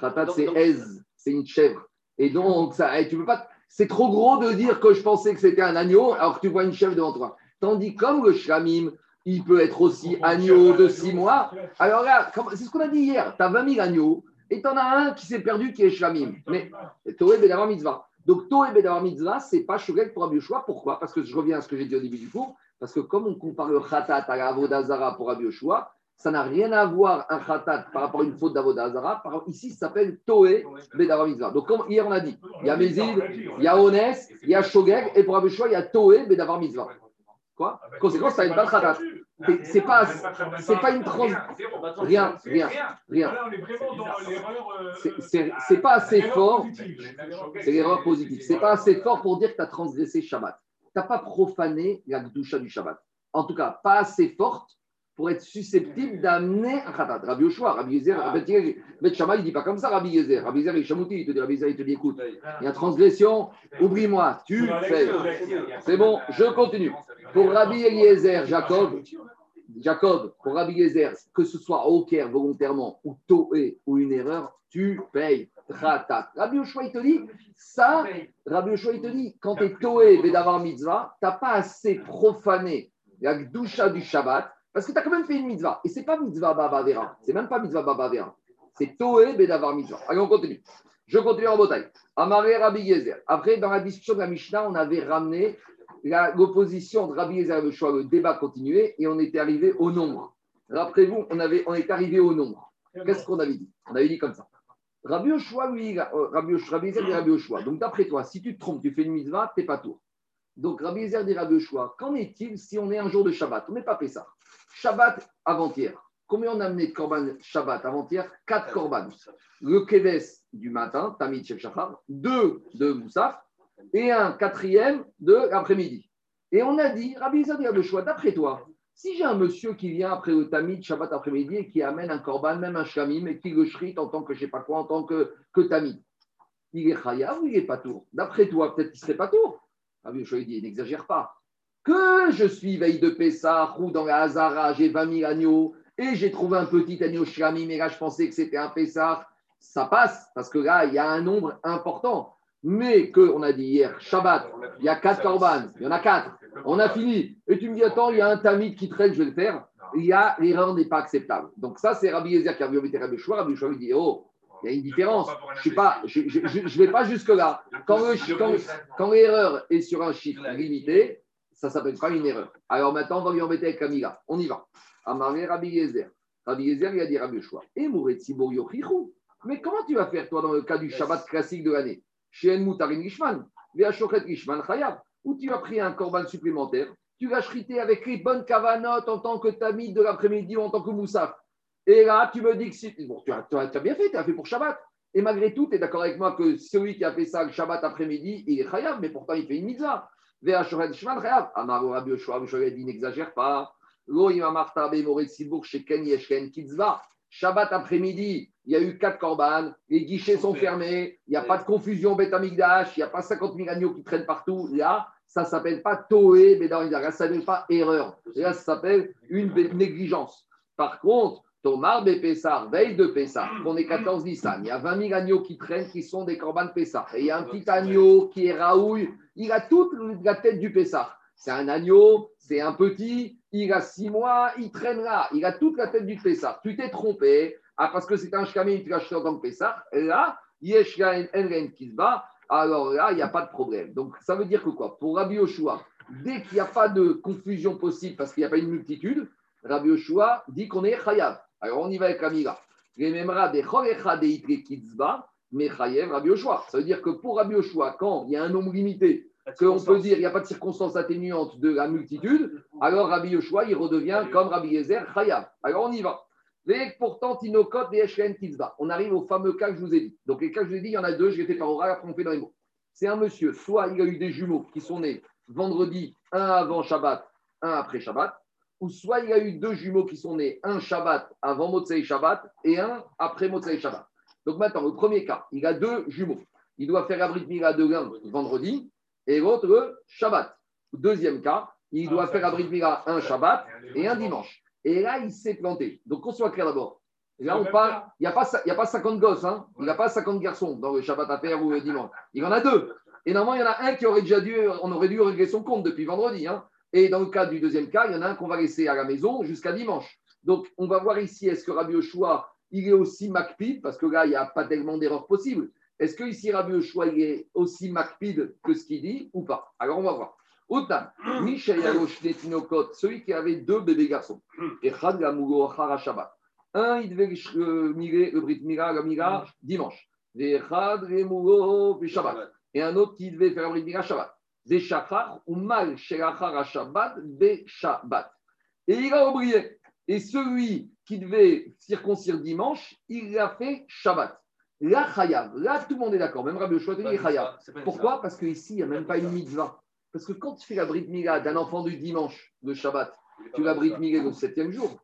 S1: Khatat, c'est Ez, c'est une chèvre. Et donc, ça, tu peux pas. C'est trop gros de dire que je pensais que c'était un agneau alors que tu vois une chèvre devant toi. Tandis comme le shlamim, il peut être aussi agneau de six mois. Alors là, c'est ce qu'on a dit hier. Tu as 20 000 agneaux et tu en as un qui s'est perdu qui est shlamim. Mais Toé Bedavar Mitzvah. Donc Toé Bedavar Mitzvah, c'est pas Shogeg pour Abiyushua. Pourquoi? Parce que je reviens à ce que j'ai dit au début du cours. Parce que comme on compare le Khatat à la Avodazara pour Abiyushua, ça n'a rien à voir un khatat par rapport à une faute d'Avodazara. Ici, ça s'appelle Toé Bedavar Donc, comme hier on a dit, il y a Mézid, il y a Onès, il y a Shogeg, et pour Abishua, il y a Toé Bedavar Mitzvah. Quoi? Conséquence, ça n'est pas le khatat. C'est pas, c'est pas une trans. Rien, rien, rien. C'est pas assez fort. C'est l'erreur positive. C'est pas assez fort pour dire que tu as transgressé Shabbat. Tu n'as pas profané la doucha du Shabbat. En tout cas, pas assez forte pour être susceptible d'amener un khatat. Rabbi Yoshua, Rabbi Yezer, Rabbi Shama, il ne dit pas comme ça, Rabbi Yezer. Rabbi Yezer, il chamouti, il te dit, Rabbi Yezer, il te dit, écoute, il y a transgression, oublie-moi, tu fais. C'est bon, je continue. Pour Rabbi Eliezer, Jacob, Jacob, pour Rabbi Gezer, que ce soit au Caire volontairement ou Toé ou une erreur, tu payes. Ratat. Rabbi Yoshua, il te dit, ça, Rabbi Yoshua, il te dit, quand tu es Toé Bedavar Mitzvah, tu n'as pas assez profané la doucha du Shabbat, parce que tu as quand même fait une mitzvah. Et ce n'est pas mitzvah Baba Vera, c'est même pas mitzvah Baba Vera, c'est Toé Bedavar Mitzvah. Allez, on continue. Je continue en bataille. Amaré Rabbi Gezer. Après, dans la discussion de la Mishnah, on avait ramené l'opposition de Rabbi Yezer et le débat continuait et on était arrivé au nombre. Rappelez-vous, on, avait, on est arrivé au nombre. Qu'est-ce qu'on avait dit? On avait dit comme ça. Rabbi Oshua, lui, euh, Rabbi, Rabbi Yezer dit Rabbi Oshua. Donc d'après toi, si tu te trompes, tu fais une mitzvah, t'es pas tour. Donc Rabbi Yezer dit Rabbi Oshua, qu'en est-il si on est un jour de Shabbat? On n'est pas ça. Shabbat avant-hier. Combien on a amené de korban Shabbat avant-hier? Quatre korban. Le keves du matin, Tamid Shel Shachar, deux de Moussaf, et un quatrième de l'après-midi. Et on a dit, Rabbi Zad le choix, d'après toi, si j'ai un monsieur qui vient après le Tamid Shabbat après-midi et qui amène un korban, même un shamim, et qui le shrite en tant que je sais pas quoi, en tant que, que Tamid, il est chayav ou il est pas tour? D'après toi, peut-être qu'il serait pas tour. Rabbi Yoshua dit, n'exagère pas. Que je suis veille de Pessah ou dans la Hazara, j'ai 20 000 agneaux et j'ai trouvé un petit agneau shamim, mais là je pensais que c'était un Pessah, ça passe parce que là il y a un nombre important mais qu'on a dit hier, Shabbat, il y a quatre korban, il y en a quatre, on a fini. Et tu me dis, attends, il y a un tamid qui traîne, je vais le faire. Il y a l'erreur n'est pas acceptable. Donc ça, c'est Rabbi Yezer qui a vu Rabbi Shua. Rabbi Shua lui dit, oh, il y a une différence. Je ne vais pas jusque-là. Quand, l'erreur est sur un chiffre limité, ça ne s'appelle pas une erreur. Alors maintenant, on va lui embêter avec Camilla. On y va. Amaré Rabbi Yezer. Rabbi Yezer, il a dit Rabbi Shua. Et Mais comment tu vas faire, toi, dans le cas du Shabbat classique de l'année? Chez Mutarin Gishman, Gishman Chayab, où tu as pris un corban supplémentaire, tu l'as chrité avec les bonnes cavanotes en tant que tamid de l'après-midi ou en tant que moussaf. Et là, tu me dis que si... bon, tu, as, tu, as, bien fait, tu as fait pour Shabbat. Et malgré tout, tu es d'accord avec moi que celui qui a fait ça le Shabbat après-midi, il est Chayab, mais pourtant il fait une mitzvah. Amaro Rabbi Yoshua, dit n'exagère pas. Shabbat après-midi, il y a eu quatre corbanes, les guichets sont fermés, il n'y a pas de confusion bêta-migdash, il n'y a pas 50 000 agneaux qui traînent partout. Là, ça ne s'appelle pas Toé, mais dans ça ne s'appelle pas erreur. Là, ça s'appelle une négligence. Par contre, Tomar Pessar, veille de Pessar, on est 14 Nissan, il y a 20 000 agneaux qui traînent qui sont des corbanes Pessar. Et il y a un petit agneau qui est Raoul, il a toute la tête du Pessar. C'est un agneau, c'est un petit, il a six mois, il traînera, il a toute la tête du Pessah. Tu t'es trompé, ah, parce que c'est un shkamim, tu l'as acheté en tant que Pessah. Là, Enren Kisba, alors là, il n'y a pas de problème. Donc, ça veut dire que quoi? Pour Rabbi Yoshua, dès qu'il n'y a pas de confusion possible, parce qu'il n'y a pas une multitude, Rabbi Yoshua dit qu'on est chayav. Alors, on y va avec Amira. mais chayev Rabbi Yoshua. Ça veut dire que pour Rabbi Yoshua, quand il y a un nombre limité, qu'on peut dire qu'il n'y a pas de circonstance atténuante de la multitude, alors Rabbi Yoshua, il redevient comme Rabbi Yezer, Chayav. Alors on y va. Et pourtant, Tinokot et Kizba. On arrive au fameux cas que je vous ai dit. Donc les cas que je vous ai dit, il y en a deux, je l'ai fait par oral, après on fait dans les mots. C'est un monsieur, soit il a eu des jumeaux qui sont nés vendredi, un avant Shabbat, un après Shabbat, ou soit il a eu deux jumeaux qui sont nés, un Shabbat avant Motsei Shabbat et un après Motsei Shabbat. Donc maintenant, le premier cas, il a deux jumeaux. Il doit faire abri de Mila de l'un vendredi et l'autre le Shabbat. Deuxième cas, il doit faire abri de Mila un Shabbat et un dimanche. Et là, il s'est planté. Donc, qu'on soit clair d'abord. Là, on parle, il n'y a, pas, a pas 50 gosses, hein. il n'y a pas 50 garçons dans le Shabbat à faire ou le dimanche. Il y en a deux. Et normalement, il y en a un qui aurait déjà dû, on aurait dû régler son compte depuis vendredi. Hein. Et dans le cas du deuxième cas, il y en a un qu'on va laisser à la maison jusqu'à dimanche. Donc, on va voir ici, est-ce que Rabbi Yoshua, il est aussi Macpid, parce que là, il n'y a pas tellement d'erreurs possibles. Est-ce que ici Rabbi Yoshua est aussi macpide que ce qu'il dit ou pas? Alors on va voir. Utan, celui qui avait deux bébés garçons. Et Shabbat. Un, il devait migrer le Brit Mira, le Mira, dimanche. Et un autre qui devait faire le Brit Mira Shabbat. Ou mal Shabbat, Shabbat. Et il a oublié. Et celui qui devait circoncire dimanche, il l'a fait Shabbat. Là, Chayav, là, tout le monde est d'accord, même Rabbi Yoshua dit Chayav. Pourquoi? Parce qu'ici, il n'y a même pas une mitzvah. Parce que quand tu fais la brit mila d'un enfant du dimanche, de Shabbat, tu la brit mila le septième jour.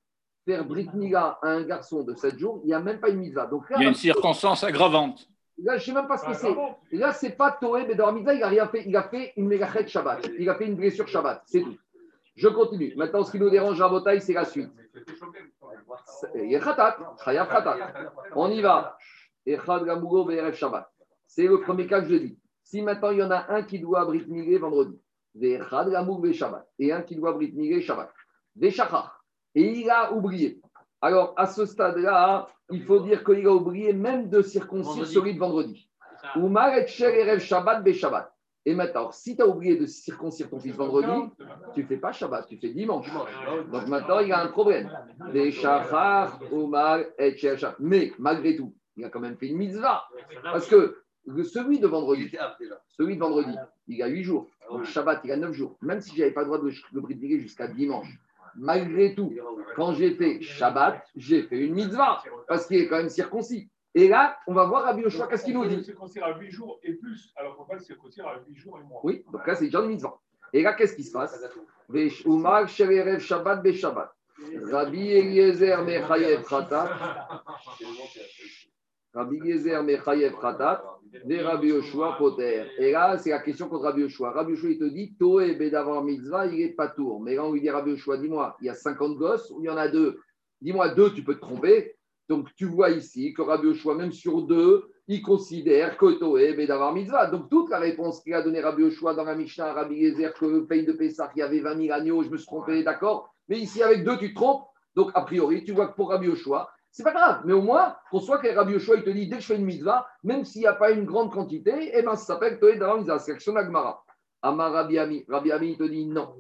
S1: Faire brit mila à un garçon de sept jours, il n'y a même pas une mitzvah. Donc
S2: il y a une circonstance aggravante.
S1: Là, je ne sais même pas ce que c'est. Là, ce n'est pas Toé Bedor Mitzvah, il a rien fait. Il a fait une mégachet Shabbat. Il a fait une blessure Shabbat. C'est tout. Je continue. Maintenant, ce qui nous dérange à Botaï, c'est la suite. On y va. C'est le premier cas que je dis. Si maintenant il y en a un qui doit brit migrer vendredi, et un qui doit brit migrer shabbat, et il a oublié. Alors, à ce stade-là, il faut dire qu'il a oublié même de circoncire celui de vendredi. Ou maret erev shabbat be-shabbat. Et maintenant, si tu as oublié de circoncire ton fils vendredi, tu ne fais pas Shabbat, tu fais dimanche. Donc maintenant, il y a un problème. Shabbat. Mais malgré tout, il a quand même fait une mitzvah. Parce que celui de vendredi, celui de vendredi, il a 8 jours. Donc Shabbat, il a 9 jours. Même si je n'avais pas le droit de le brider jusqu'à dimanche. Malgré tout, quand j'ai fait Shabbat, j'ai fait une mitzvah. Parce qu'il est quand même circoncis. Et là, on va voir Rabbi Yoshua, qu'est-ce qu'il nous dit?
S5: Circoncire à 8 jours et plus, alors qu'on va le circoncire à 8 jours et moins.
S1: Oui, donc là, c'est déjà une mitzvah. Et là, qu'est-ce qui se passe? Umar shel erev Shabbat be Shabbat. Rabbi Eliezer mechayev khatat. Rabbi Eliezer mechayev khatat. Des Rabbi Yoshua poter. Et là, c'est la question contre Rabbi Yoshua. Rabbi Yoshua, il te dit, Toé bedavar mitzvah, il est pas tour. Mais là, on lui dit, Rabbi Yoshua, dis-moi, il y a 50 gosses ou il y en a deux? Dis-moi, deux, tu peux te tromper. Donc, tu vois ici que Rabbi Yoshua, même sur deux, il considère que Toé bedavar mitzvah. Donc, toute la réponse qu'il a donnée Rabbi Yoshua dans la Mishnah, Rabbi Eliezer, que le pays de Pessah, il y avait 20 000 agneaux, je me suis trompé, d'accord? Mais ici, avec deux, tu te trompes. Donc, a priori, tu vois que pour Rabbi Yoshua, c'est pas grave, mais au moins, qu'on soit que Rabbi Yoshua, il te dit, dès que je fais une mitzvah, même s'il n'y a pas une grande quantité, eh ben, ça s'appelle Toé Davar Mitzvah, c'est l'action d'Agmara. Amar Rabbi Ami, Rabbi Ami, il te dit non.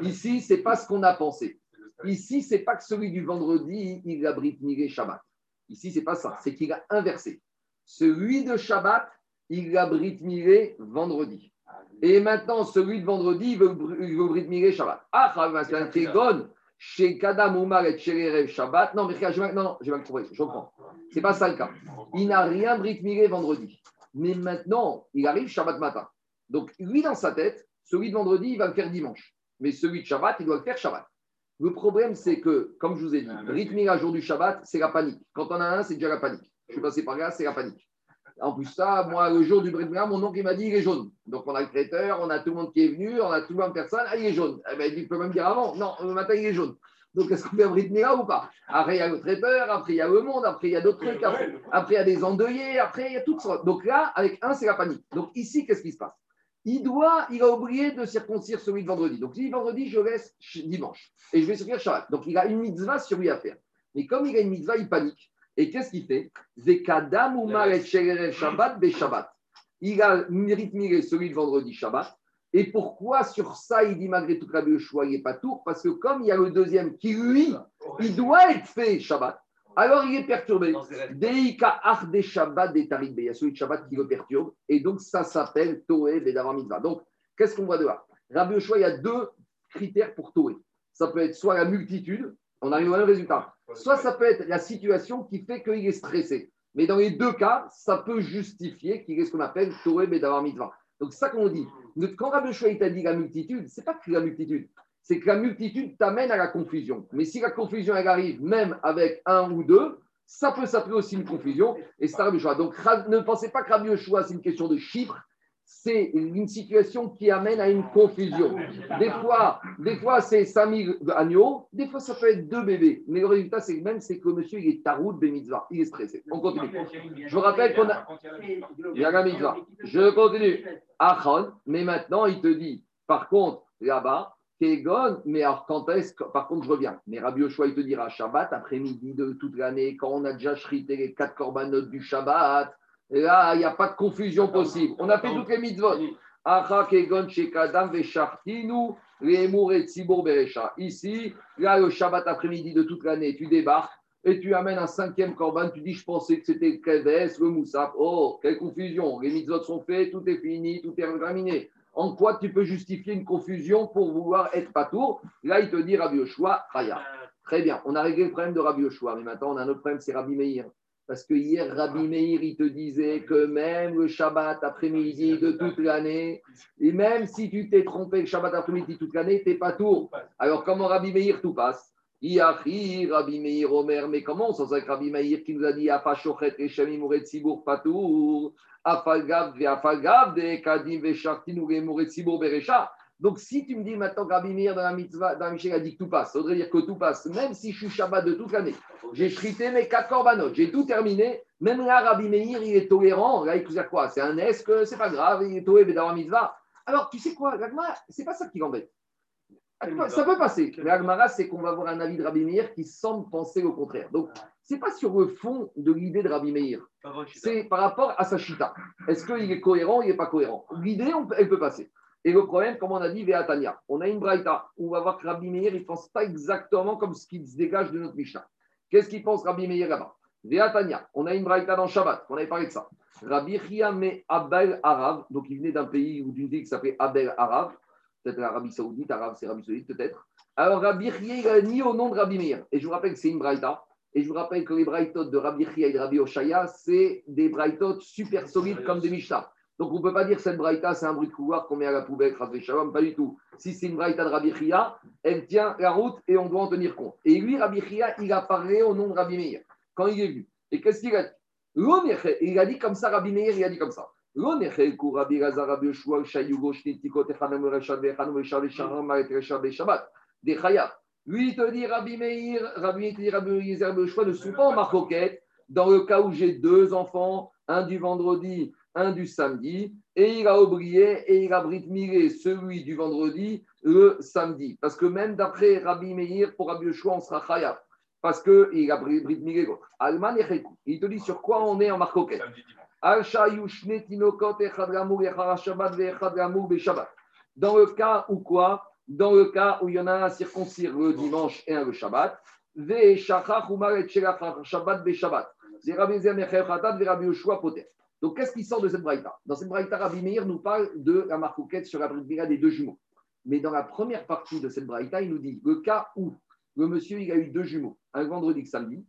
S1: Ici, c'est pas ce qu'on a pensé. Ici, c'est pas que celui du vendredi, il a brit migré Shabbat. Ici, c'est pas ça, c'est qu'il a inversé. Celui de Shabbat, il a brit migré vendredi. Et maintenant, celui de vendredi, il veut, il veut brit Shabbat. Ah, c'est un chez Kadam Oumar et chez Erev Shabbat. Non, mais regarde, je vais- non, non, je vais le trouver, je reprends. C'est pas ça le cas. Il n'a rien brit migré vendredi. Mais maintenant, il arrive Shabbat matin. Donc, lui, dans sa tête, celui de vendredi, il va le faire dimanche. Mais celui de Shabbat, il doit le faire Shabbat. Le problème, c'est que, comme je vous ai dit, rythmique à jour du Shabbat, c'est la panique. Quand on a un, c'est déjà la panique. Je suis passé par là, c'est la panique. En plus, ça, moi, le jour du Brit mon oncle, il m'a dit, il est jaune. Donc, on a le traiteur, on a tout le monde qui est venu, on a tout le monde personne, ah, il est jaune. Eh ben, il peut même dire avant, non, le matin, il est jaune. Donc, est-ce qu'on fait un Brit Mila ou pas? Après, il y a le traiteur, après, il y a le monde, après, il y a d'autres trucs, après, il y a des endeuillés, après, il y a toutes sortes. Donc là, avec un, c'est la panique. Donc, ici, qu'est-ce qui se passe? Il doit, il a oublié de circoncire celui de vendredi. Donc, si vendredi, je ch- dimanche. Et je vais circoncire Shabbat. Donc, il a une mitzvah sur lui à faire. Mais comme il a une mitzvah, il panique. Et qu'est-ce qu'il fait? Il a rythmé celui de vendredi Shabbat. Et pourquoi sur ça, il dit malgré tout que Rabbi Yoshua, il n'est pas tour? Parce que comme il y a le deuxième qui, lui, il doit être fait Shabbat, alors il est perturbé. Deika Arde Shabbat des. Il y a celui de Shabbat qui le perturbe. Et donc, ça s'appelle Toé Bedavar Mitzvah. Donc, qu'est-ce qu'on voit de là? Rabbi Yoshua, il y a deux critères pour Toé. Ça peut être soit la multitude, on arrive au même résultat, soit ça peut être la situation qui fait qu'il est stressé. Mais dans les deux cas, ça peut justifier qu'il est ce qu'on appelle Toé Bedavar Mitzvah. Donc, ça qu'on dit. Quand Rabbi t'a dit la multitude, c'est pas que la multitude, c'est que la multitude t'amène à la confusion. Mais si la confusion, arrive même avec un ou deux, ça peut s'appeler aussi une confusion. Et c'est Rabbi Yoshua. Donc, ne pensez pas que Rabbi Yoshua, c'est une question de chiffres. C'est une situation qui amène à une confusion. Des fois, des fois c'est 5000 agneaux, des fois, ça peut être deux bébés. Mais le résultat, c'est le même, c'est que le monsieur, il est taroud, bémitzvah. Il est stressé. On continue. Je vous rappelle qu'on a. Il y a la mitzvah. Je continue. Achon, mais maintenant, il te dit, par contre, là-bas, Kegon, mais alors quand est-ce que, par contre, je reviens. Mais Rabbi Yoshua, il te dira Shabbat, après-midi de toute l'année, quand on a déjà shrité les quatre corbanotes du Shabbat, là, il n'y a pas de confusion possible. On a fait toutes les mitzvot. Ici, là, le Shabbat après-midi de toute l'année, tu débarques et tu amènes un cinquième korban, tu dis je pensais que c'était le Keves, le Moussaf. Oh, quelle confusion. Les mitzvot sont faits, tout est fini, tout est terminé. En quoi tu peux justifier une confusion pour vouloir être patour Là, il te dit Rabbi Yoshua, Raya. Très bien, on a réglé le problème de Rabbi Yoshua, mais maintenant on a un autre problème, c'est Rabbi Meir. Parce que hier, Rabbi Meir, il te disait que même le Shabbat après-midi de toute l'année, et même si tu t'es trompé le Shabbat après-midi toute l'année, t'es pas tour. Alors comment Rabbi Meir tout passe? Iachi, Rabbi Meir Omer, mais comment on s'en avec Rabbi Meir qui nous a dit Afa Shochet Reshamim Uret Sibour Patour, Afalgav ve Afalgav de Kadim ve Shartin ou Muret Sibour Donc, si tu me dis maintenant que Rabbi Meir dans la mitzvah, dans il a dit que tout passe, ça voudrait dire que tout passe, même si je suis Shabbat de toute l'année, j'ai frité mes quatre corbanotes, j'ai tout terminé, même là, Rabbi Meir, il est tolérant. Là, il dit quoi? C'est un est que c'est pas grave, il est toléré dans la mitzvah. Alors, tu sais quoi, l'Agmara, c'est pas ça qui l'embête. Ça peut passer. Mais Agmara, c'est qu'on va avoir un avis de Rabbi Meir qui semble penser au contraire. Donc, c'est pas sur le fond de l'idée de Rabbi Meir. C'est par rapport à sa chita. Est-ce qu'il est cohérent ou il n'est pas cohérent? L'idée, elle peut passer. Et le problème, comme on a dit, Véatania, on a une braïta où on va voir que Rabbi Meir, il ne pense pas exactement comme ce qui se dégage de notre Mishnah. Qu'est-ce qu'il pense Rabbi Meir là-bas? Véatania, on a une braïta dans Shabbat, on avait parlé de ça. Rabbi Chia me Abel Arav, donc il venait d'un pays ou d'une ville qui s'appelait Abel Arav, peut-être l'Arabie Saoudite, Arabe c'est Arabie Saoudite peut-être. Alors Rabbi Chia, il a ni au nom de Rabbi Meir. Et je vous rappelle que c'est une braïta. Et je vous rappelle que les braïtot de Rabbi Chia et de Rabbi Oshaya, c'est des braïtot super solides comme des Mishnah. Donc on ne peut pas dire que cette braïta, c'est un bruit de couloir qu'on met à la poubelle, Razvé Shalom, pas du tout. Si c'est une braïta de Rabbi Chia, elle tient la route et on doit en tenir compte. Et lui, Rabbi Chia, il a parlé au nom de Rabbi Meir quand il est venu. Et qu'est-ce qu'il a dit? Il a dit comme ça, Rabbi Meir, il a dit comme ça. Lui, il te dit, Rabbi Meir, Rabbi, il te dit, Rabbi Eliezer, Rabbi Yoshua ne sont pas en marcoquette dans le cas où j'ai deux enfants, un du vendredi, un du samedi, et il a oublié et il a britmilé celui du vendredi le samedi. Parce que même d'après Rabbi Meir, pour Rabbi Yoshua, on sera Chayav. Parce qu'il a britmilé l'autre. Alman et Il te dit sur quoi on est en Shabbat be'Shabbat. Dans le cas où quoi? Dans le cas où il y en a un circoncis le dimanche et un le Shabbat. Shelachach Shabbat be'Shabbat. C'est Rabbi Yoshua Poter. Donc qu'est-ce qui sort de cette braïta? Dans cette braïta, Rabbi Meir nous parle de la marcoquette sur la braïta des deux jumeaux. Mais dans la première partie de cette braïta, il nous dit le cas où le monsieur il a eu deux jumeaux, un vendredi et samedi,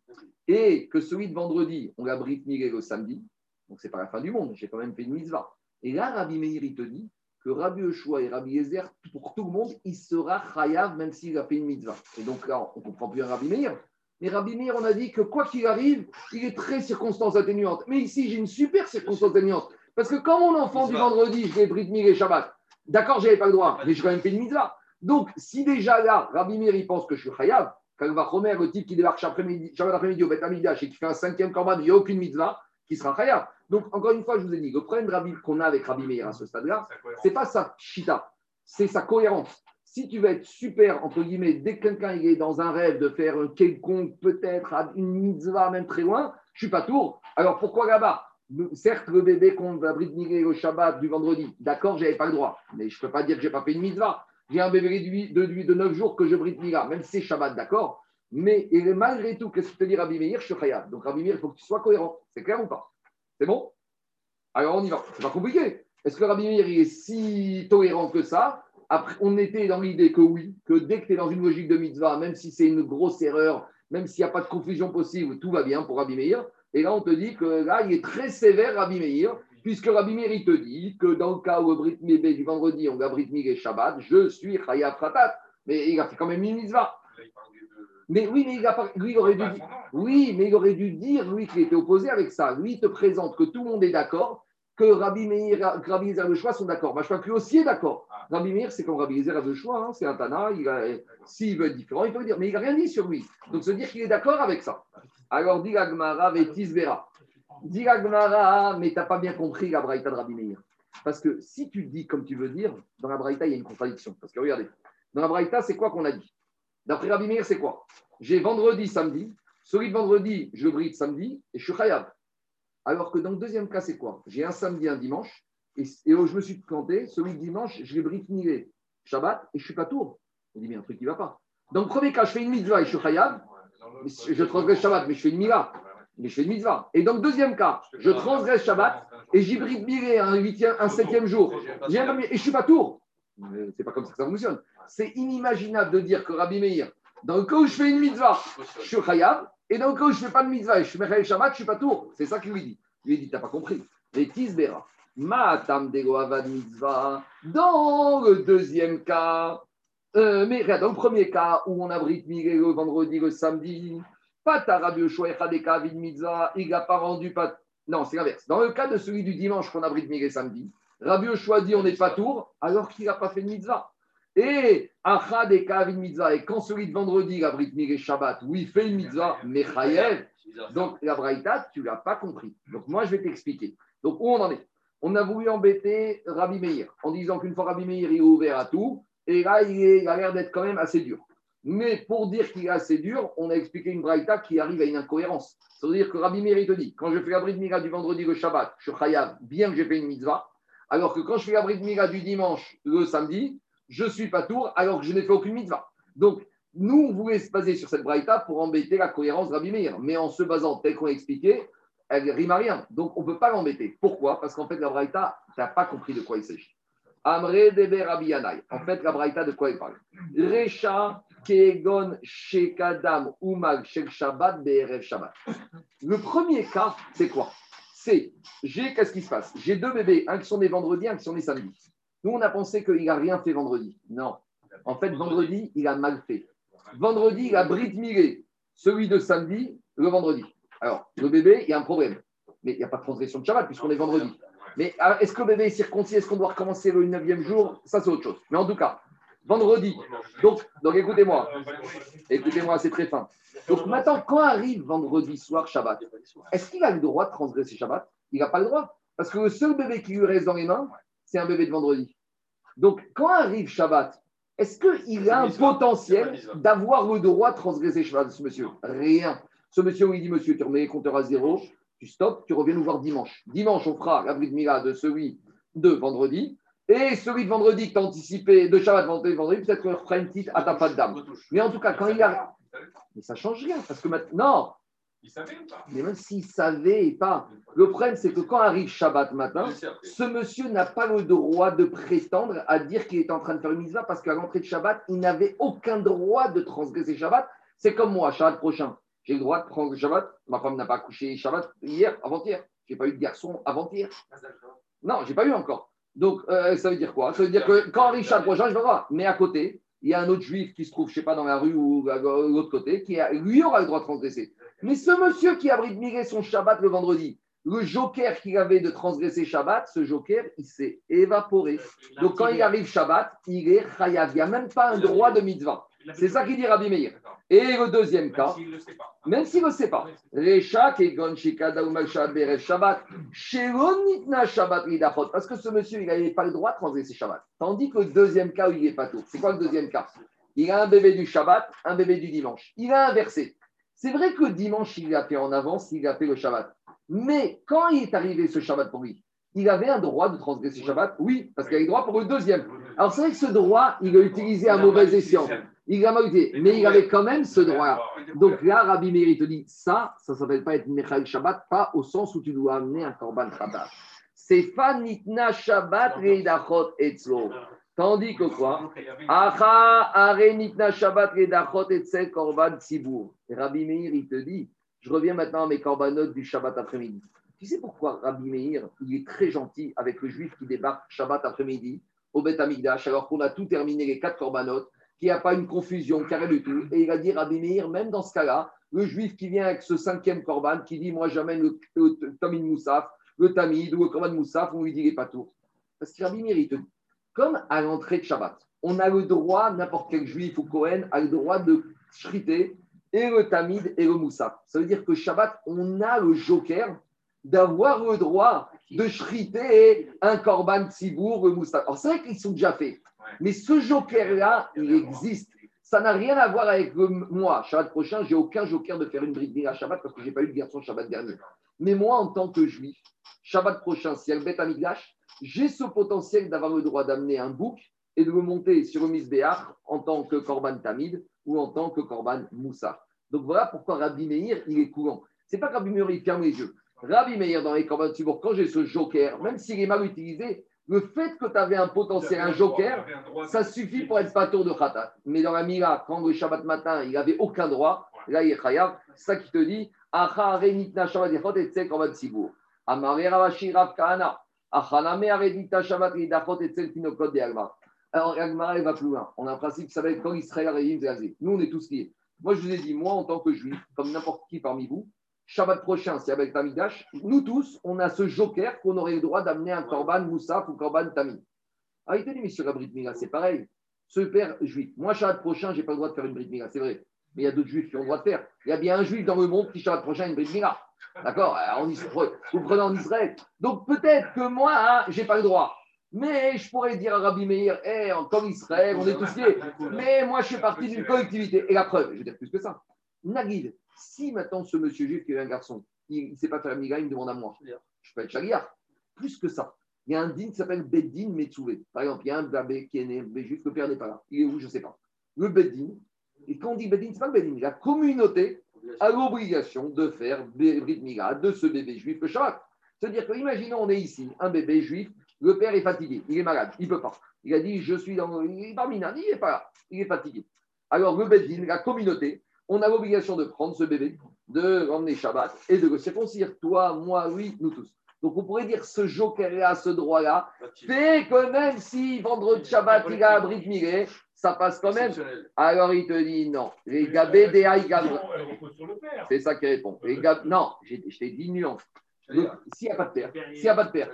S1: et que celui de vendredi, on l'a brit le samedi, donc c'est pas la fin du monde, j'ai quand même fait une mitzvah. Et là, Rabbi Meir, il te dit que Rabbi Yoshua et Rabbi Yezer, pour tout le monde, il sera chayav même s'il a fait une mitzvah. Et donc là, on comprend plus un Rabbi Meir. Mais Rabbi Meir, on a dit que quoi qu'il arrive, il est très circonstance atténuante. Mais ici, j'ai une super circonstance atténuante. Parce que quand mon enfant du vendredi, je l'ai brit et Shabbat, d'accord, j'avais pas le droit, mais j'ai quand même fait une mitzvah. Donc, si déjà là, Rabbi Meir, il pense que je suis chayav, quand il va Romer, le type qui débarque après-midi, Shabbat après-midi au Beth et qui fait un cinquième corban, il n'y a aucune mitzvah, qui sera chayav. Donc, encore une fois, je vous ai dit, le problème de Rabbi qu'on a avec Rabbi Meir à ce stade-là,
S5: c'est
S1: pas sa chita, c'est sa cohérence. Si tu veux être super, entre guillemets, dès que quelqu'un est dans un rêve de faire un quelconque, peut-être une mitzvah, même très loin, je suis pas tour. Alors pourquoi là-bas? Certes, le bébé qu'on va britmiller au Shabbat du vendredi, d'accord, j'avais pas le droit, mais je peux pas dire que j'ai pas fait une mitzvah. J'ai un bébé de, de, de 9 jours que je britmilla, même si c'est Shabbat, d'accord. Mais et malgré tout, qu'est-ce que te dit Rabbi Meir Je suis khayab. Donc Rabbi Meir, il faut que tu sois cohérent. C'est clair ou pas? C'est bon? Alors on y va. C'est pas compliqué. Est-ce que Rabbi Meir est si tolérant que ça? Après, on était dans l'idée que oui, que dès que tu es dans une logique de mitzvah, même si c'est une grosse erreur, même s'il n'y a pas de confusion possible, tout va bien pour Rabbi Meir. Et là, on te dit que là, il est très sévère, Rabbi Meir, puisque Rabbi Meir, il te dit que dans le cas où Brit Mébé du vendredi, on va Brit et Shabbat, je suis Chayav Fratat. Mais il a fait quand même une mitzvah. Mais oui, mais il a lui, il aurait dû. Oui, mais il aurait dû dire, lui, qu'il était opposé avec ça. Lui, il te présente que tout le monde est d'accord, que Rabbi Meir, Rabbi Yezer le choix sont d'accord. Que lui aussi est d'accord.
S5: Ah.
S1: Rabbi Meir, c'est comme Rabbi Yezer le choix, hein, c'est un Tana. S'il veut être différent, il peut le dire. Mais il n'a rien dit sur lui. Donc, se dire qu'il est d'accord avec ça. Alors, dit Agmara, Vétis Vera. Dit Agmara, mais tu n'as pas bien compris la Braïta de Rabbi Meir. Parce que si tu dis comme tu veux dire, dans la Braïta, il y a une contradiction. Parce que regardez, dans la Braïta, c'est quoi qu'on a dit? D'après Rabbi Meir, c'est quoi? J'ai vendredi, samedi. Celui de vendredi, je bride samedi et je suis khayab. Alors que dans le deuxième cas, c'est quoi? J'ai un samedi, un dimanche. Et, et où je me suis planté, celui de dimanche, je l'ai bride nilé Shabbat et je suis pas tour. On dit, mais un truc qui va pas. Dans le premier cas, je fais une mitzvah et je suis khayab. Je transgresse Shabbat, mais je fais une mila. Mais je fais une mitzvah. Et dans le deuxième cas, je transgresse Shabbat et bride nilé un, huitième, un septième jour. Et je suis pas tour. C'est pas comme ça que ça fonctionne. C'est inimaginable de dire que Rabbi Meir, dans le cas où je fais une mitzvah, je suis khayab, et dans le cas où je ne fais pas de mitzvah et je suis Mechael Shabbat, je ne suis pas tour. C'est ça qu'il lui dit. Il lui dit, tu n'as pas compris. Les tisbera. Dego avad mitzvah. Dans le deuxième cas, euh, mais regarde, dans le premier cas où on abrite Miguel le vendredi, le samedi, pas ta Rabbi Yoshua Echadeka vid mitzvah, il n'a pas rendu pas. Non, c'est l'inverse. Dans le cas de celui du dimanche qu'on abrite Miguel samedi, Rabbi dit on n'est pas tour, alors qu'il n'a pas fait de mitzvah. Et Achad et Kavin Mitzvah, et quand celui de vendredi, la Brit Mila Shabbat, où il fait une mitzvah, Mechayev, donc la Braïta, tu ne l'as pas compris. Donc moi, je vais t'expliquer. Donc où on en est? On a voulu embêter Rabbi Meir en disant qu'une fois Rabbi Meir est ouvert à tout, et là, il, est- il a l'air d'être quand même assez dur. Mais pour dire qu'il est assez dur, on a expliqué une Braïta qui arrive à une incohérence. Ça veut dire que Rabbi Meir, il te dit, quand je fais la Brit du vendredi le Shabbat, je suis chayav, bien que j'ai fait une mitzvah, alors que quand je fais la Brit du dimanche le samedi, je suis pas tour alors que je n'ai fait aucune mitzvah. Donc, nous, on voulait se baser sur cette braïta pour embêter la cohérence de Rabbi Meir. Mais en se basant, tel qu'on a expliqué, elle rime à rien. Donc, on ne peut pas l'embêter. Pourquoi? Parce qu'en fait, la braïta, tu n'as pas compris de quoi il s'agit. Amre debe Rabbi. En fait, la braïta, de quoi il parle? Recha kegon shekadam umag shel shabbat be'erev shabbat. Le premier cas, c'est quoi? C'est, j'ai, qu'est-ce qui se passe? J'ai deux bébés, un qui sont nés vendredi, un qui sont nés samedi. Nous, on a pensé qu'il n'a rien fait vendredi. Non. En fait, vendredi, il a mal fait. Vendredi, il a brit milé celui de samedi, le vendredi. Alors, le bébé, il y a un problème. Mais il n'y a pas de transgression de Shabbat puisqu'on est vendredi. Mais ah, est-ce que le bébé est circoncis? Est-ce qu'on doit recommencer le neuvième jour? Ça, c'est autre chose. Mais en tout cas, vendredi. Donc, donc écoutez-moi. Écoutez-moi, c'est très fin. Donc maintenant, quand arrive vendredi soir Shabbat, est-ce qu'il a le droit de transgresser Shabbat? Il n'a pas le droit. Parce que le seul bébé qui lui reste dans les mains, c'est un bébé de vendredi. Donc, quand arrive Shabbat, est-ce qu'il a un potentiel d'avoir le droit de transgresser Shabbat, ce monsieur? Rien. Ce monsieur, où il dit, monsieur, tu remets les compteurs à zéro, tu stops, tu reviens nous voir dimanche. Dimanche, on fera la Brit Mila de celui de vendredi. Et celui de vendredi que tu as anticipé, de Shabbat vendredi, vendredi peut-être qu'on refera une petite à ta patte d'âme. Mais en tout cas, quand il a. Mais ça change rien, parce que maintenant.
S5: Il savait ou pas?
S1: Mais même s'il savait pas. Le problème, c'est que quand arrive Shabbat matin, ce monsieur n'a pas le droit de prétendre à dire qu'il est en train de faire une mitzvah parce qu'à l'entrée de Shabbat, il n'avait aucun droit de transgresser Shabbat. C'est comme moi, Shabbat prochain. J'ai le droit de prendre Shabbat. Ma femme n'a pas accouché Shabbat hier, avant-hier. J'ai pas eu de garçon avant-hier. Non, j'ai pas eu encore. Donc, euh, ça veut dire quoi? Ça veut dire que quand arrive Shabbat prochain, je vais voir. Mais à côté, il y a un autre juif qui se trouve, je sais pas, dans la rue ou à l'autre côté, qui a, lui aura le droit de transgresser. Mais ce monsieur qui a brisé son Shabbat le vendredi, le joker qu'il avait de transgresser Shabbat, ce joker, il s'est évaporé. Donc quand il arrive Shabbat, il est chayav. Il n'y a même pas un droit de mitzvah. C'est ça qu'il dit Rabbi Meir. Et le deuxième cas, même s'il ne le sait pas, Recha kegon shabbat berev Shabbat, shelon nitna Shabbat lidachot. Parce que ce monsieur, il n'avait pas le droit de transgresser Shabbat. Tandis que le deuxième cas où il n'est pas tout. C'est quoi le deuxième cas? Il a un bébé du Shabbat, un bébé du dimanche. Il a inversé. C'est vrai que dimanche, il a fait en avance, il a fait le Shabbat. Mais quand il est arrivé ce Shabbat pour lui, il avait un droit de transgresser Shabbat? Oui, parce qu'il avait le droit pour le deuxième. Alors c'est vrai que ce droit, il l'a utilisé à mauvais escient. Il l'a mal utilisé. Mais il avait quand même ce droit. Donc là, Rabbi Meir, te dit, ça, ça ne s'appelle pas être Mechaïl Shabbat, pas au sens où tu dois amener un korban Shabbat. C'est Fanitna Shabbat Reidachot Etzlo. Tandis que quoi? Shabbat Korban Rabbi Meir, il te dit, je reviens maintenant à mes corbanotes du Shabbat après-midi. Tu sais pourquoi Rabbi Meir, il est très gentil avec le juif qui débarque Shabbat après-midi au Beth Amikdash, alors qu'on a tout terminé les quatre corbanotes, qu'il n'y a pas une confusion carré du tout. Et il a dit Rabbi Meir, même dans ce cas-là, le juif qui vient avec ce cinquième korban, qui dit Moi j'amène le, le, le Tamid Moussaf, le Tamid ou le korban Moussaf, on lui dit les pas tout. Parce que Rabbi Meir, il te dit Comme à l'entrée de Shabbat, on a le droit, n'importe quel juif ou Cohen a le droit de shriter et le Tamid et le Moussaf. Ça veut dire que Shabbat, on a le joker d'avoir le droit de shriter un korban tzibour, le Moussaf. Alors c'est vrai qu'ils sont déjà faits. Mais ce joker-là, il existe. Ça n'a rien à voir avec le- moi. Shabbat prochain, j'ai aucun joker de faire une bride à Shabbat parce que j'ai pas eu de garçon Shabbat dernier. Mais moi, en tant que juif, Shabbat prochain, si elle bête à Migdash, j'ai ce potentiel d'avoir le droit d'amener un bouc et de le monter sur le misbéach en tant que korban tamid ou en tant que korban moussa. Donc voilà pourquoi Rabbi Meir, il est courant. C'est pas que Rabbi Meir, il ferme les yeux. Rabbi Meir, dans les korban tzibour, quand j'ai ce joker, même s'il est mal utilisé, le fait que tu avais un potentiel, un joker, ça suffit pour être pas tour de khatat. Mais dans la Mila, quand le Shabbat matin, il n'avait aucun droit, là, il est chayav. C'est ça qui te dit Acha arenitna Shabbat et korban tzibour. Ravashi rav kahana. Achaname arenitna Shabbat et de. Alors, Agmar, elle va plus loin. On a un principe qui s'appelle quand Israël a réuni Nous, on est tous liés. Moi, je vous ai dit, moi, en tant que juif, comme n'importe qui parmi vous, Shabbat prochain, c'est avec Tamidash, nous tous, on a ce joker qu'on aurait le droit d'amener un korban Moussaf ou korban Tamid. Ah, il dit, mais sur la Brit Mila, c'est pareil. ce père juif. Moi, Shabbat prochain, je n'ai pas le droit de faire une Brit Mila, c'est vrai. Mais il y a d'autres juifs qui ont le droit de faire. Il y a bien un juif dans le monde qui, Shabbat prochain, a une Brit Mila. D'accord Israël. Vous prenez en Israël. Donc peut-être que moi, hein, je n'ai pas le droit. Mais je pourrais dire à Rabbi Meir, hey, comme Israël, on est tous liés. Mais moi, je fais partie d'une collectivité. Et la preuve, je veux dire plus que ça. Nagid, si maintenant ce monsieur juif qui est un garçon, il ne sait pas faire la miga, il me demande à moi. Je peux être chagliard. Plus que ça. Il y a un din qui s'appelle Beddin Metsouvé. Par exemple, il y a un bébé qui est né, mais juif, le père n'est pas là. Il est où Je ne sais pas. Le Beddin, et quand on dit Beddin, ce n'est pas le Beddin. La communauté a l'obligation de faire Brit Miga de ce bébé juif le Shabbat. C'est-à-dire que, imaginons, on est ici, un bébé juif, le père est fatigué, il est malade, il ne peut pas. Il a dit, je suis dans. Il est parmi il n'est pas là, il est fatigué. Alors, le la communauté, on a l'obligation de prendre ce bébé, de l'emmener Shabbat et de le circoncire. Toi, moi, oui, nous tous. Donc on pourrait dire ce joker-là, ce droit-là, fait que même si vendredi Shabbat, il a Brit Milé, ça passe quand même. Alors il te dit non. Les gabés des. C'est ça qui répond. Les gab... Non, je t'ai dit nuance. S'il n'y a pas de père, s'il n'y a pas de père,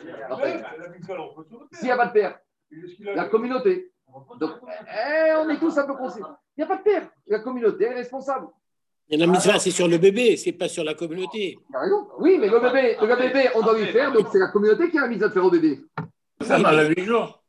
S1: s'il n'y a pas de père, la communauté. Donc, eh, on est tous un peu conseillés. Il n'y a pas de père. La communauté est responsable.
S3: Et la mitzvah, c'est sur le bébé, c'est pas sur la communauté.
S1: Oui, mais le bébé, le bébé, on doit lui faire, donc c'est la communauté qui a la mitzvah de faire au bébé.
S2: Ça m'a la jours.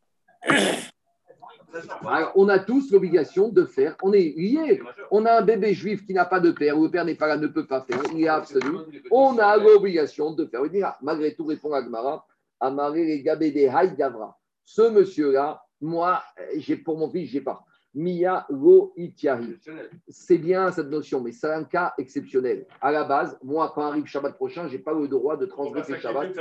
S1: Alors, on a tous l'obligation de faire. On est liés. On a un bébé juif qui n'a pas de père, ou le père n'est pas là, ne peut pas faire. Il est absolu. On a l'obligation de faire. Malgré tout, répond Agmara, Amaré les gabé des Gavra. Ce monsieur-là, moi, j'ai pour mon fils, j'ai pas. Mia Go Itiari. C'est bien cette notion, mais c'est un cas exceptionnel. À la base, moi, quand arrive Shabbat prochain, je n'ai pas le droit de transgresser Shabbat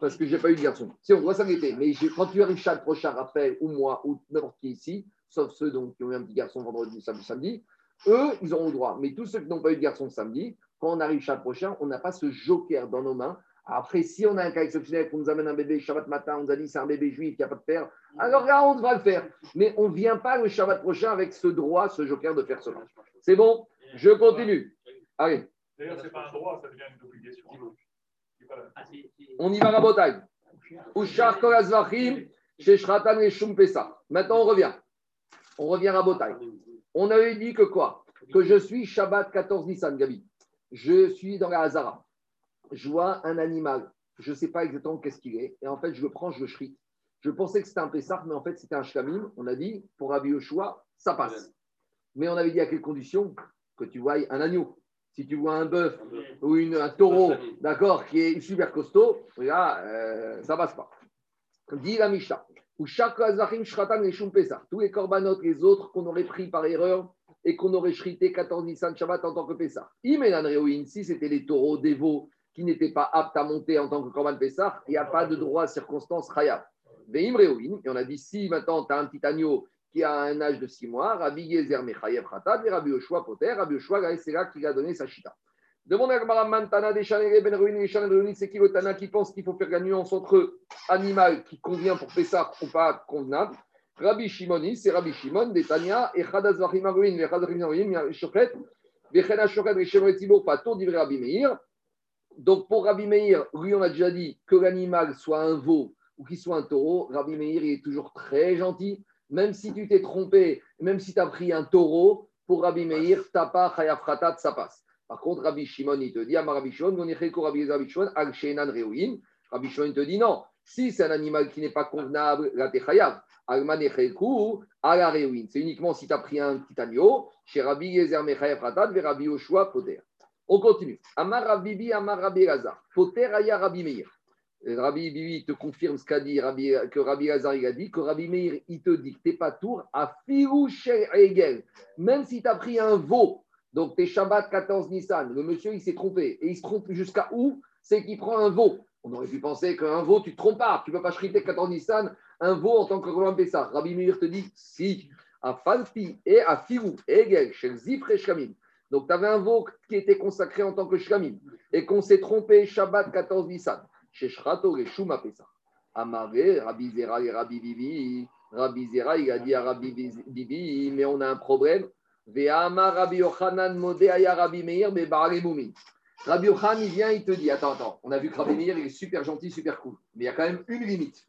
S1: parce que je n'ai pas eu de garçon. Si on doit s'inquiéter, mais quand tu arrives Shabbat prochain, rappelle, ou moi, ou n'importe qui ici, sauf ceux donc, qui ont eu un petit garçon vendredi, samedi, samedi, eux, ils auront le droit. Mais tous ceux qui n'ont pas eu de garçon samedi, quand on arrive Shabbat prochain, on n'a pas ce joker dans nos mains après, si on a un cas exceptionnel, qu'on nous amène un bébé Shabbat matin, on nous a dit c'est un bébé juif qui n'a pas de père, alors là, on va le faire. Mais on ne vient pas le Shabbat prochain avec ce droit, ce joker de faire cela. C'est bon? Je continue. Allez.
S5: D'ailleurs, ce n'est pas un droit, ça devient une obligation.
S1: On y va à Rabotai. Maintenant, on revient. On revient à Rabotai. On avait dit que quoi? Que je suis Shabbat 14 Nissan, Gabi. Je suis dans la Hazara je vois un animal, je ne sais pas exactement qu'est-ce qu'il est, et en fait, je le prends, je le shrite. Je pensais que c'était un Pessah, mais en fait, c'était un Shlamim. On a dit, pour Rabbi Yoshua, ça passe. Mais on avait dit à quelles conditions Que tu vois un agneau. Si tu vois un bœuf ou une, un taureau, d'accord, qui est super costaud, là, euh, ça passe pas. Dit la Mishnah. Tous les corbanotes, les autres qu'on aurait pris par erreur et qu'on aurait shrité 14 Nissan Shabbat en tant que Pessah. Si c'était les taureaux, des veaux, qui n'était pas apte à monter en tant que Korban Pessah, il n'y a pas de droit à circonstance Khayab. Et on a dit si maintenant tu as un petit agneau qui a un âge de 6 mois, Rabbi Yezer Mechayev Khatat, et Rabbi Yoshua Poter, Rabbi Yoshua, c'est là qu'il a donné sa chita. Demande à Gmara Mantana des Ben Ruin et c'est qui le Tana qui pense qu'il faut faire la nuance entre animal qui convient pour Pessah ou pas convenable? Rabbi Shimoni, c'est Rabbi Shimon, des Tania, et Chadas Vachim Aruin, et Chadas Vachim Aruin, Shochet, Vechena Shochet, Rishon Etzibur, Pato, Rabbi Meir. Donc pour Rabbi Meir, lui on a déjà dit que l'animal soit un veau ou qu'il soit un taureau, Rabbi Meir il est toujours très gentil. Même si tu t'es trompé, même si tu as pris un taureau, pour Rabbi Meir, t'as pas Khayafratat, ça passe. Par contre, Rabbi Shimon, il te dit, Amar Rabbi Shimon, Rabbi Shimon, Al Shenan Reuin. Rabbi Shimon, il te dit non. Si c'est un animal qui n'est pas convenable, là t'es Khayav. Almanecheku, Ala Reuin. C'est uniquement si tu as pris un petit agneau, chez Rabbi Yezer Mechayav Ratat, vers Rabbi Yoshua Poder. On continue. Amar Rabbi Amar Rabbi Lazar. Poter Aya Rabbi Meir. Rabbi Bibi te confirme ce qu'a dit Rabbi, que Rabbi Lazar il a dit, que Rabbi Meir il te dit que t'es pas tour à Firou Egel. Même si tu as pris un veau, donc t'es Shabbat 14 Nissan, le monsieur il s'est trompé. Et il se trompe jusqu'à où? C'est qu'il prend un veau. On aurait pu penser qu'un veau, tu te trompes pas. Tu ne peux pas chriter 14 Nissan, un veau en tant que Roland Pessah. Rabbi Meir te dit si. À Falpi et à Firou Egel, chez Zifre Shamim. Donc, tu avais un veau qui était consacré en tant que shlamim et qu'on s'est trompé Shabbat 14 Nissan. Chez Shrato et Shuma Pesa. Amaré, Rabbi Zera et Rabbi Bibi. Rabbi Zera, il a dit Rabbi Bibi, mais on a un problème. Ve'ama Rabbi Yochanan Modéaya Rabbi Meir, mais. Rabbi il vient, il te dit Attends, attends, on a vu que Rabbi Meir, il est super gentil, super cool. Mais il y a quand même une limite.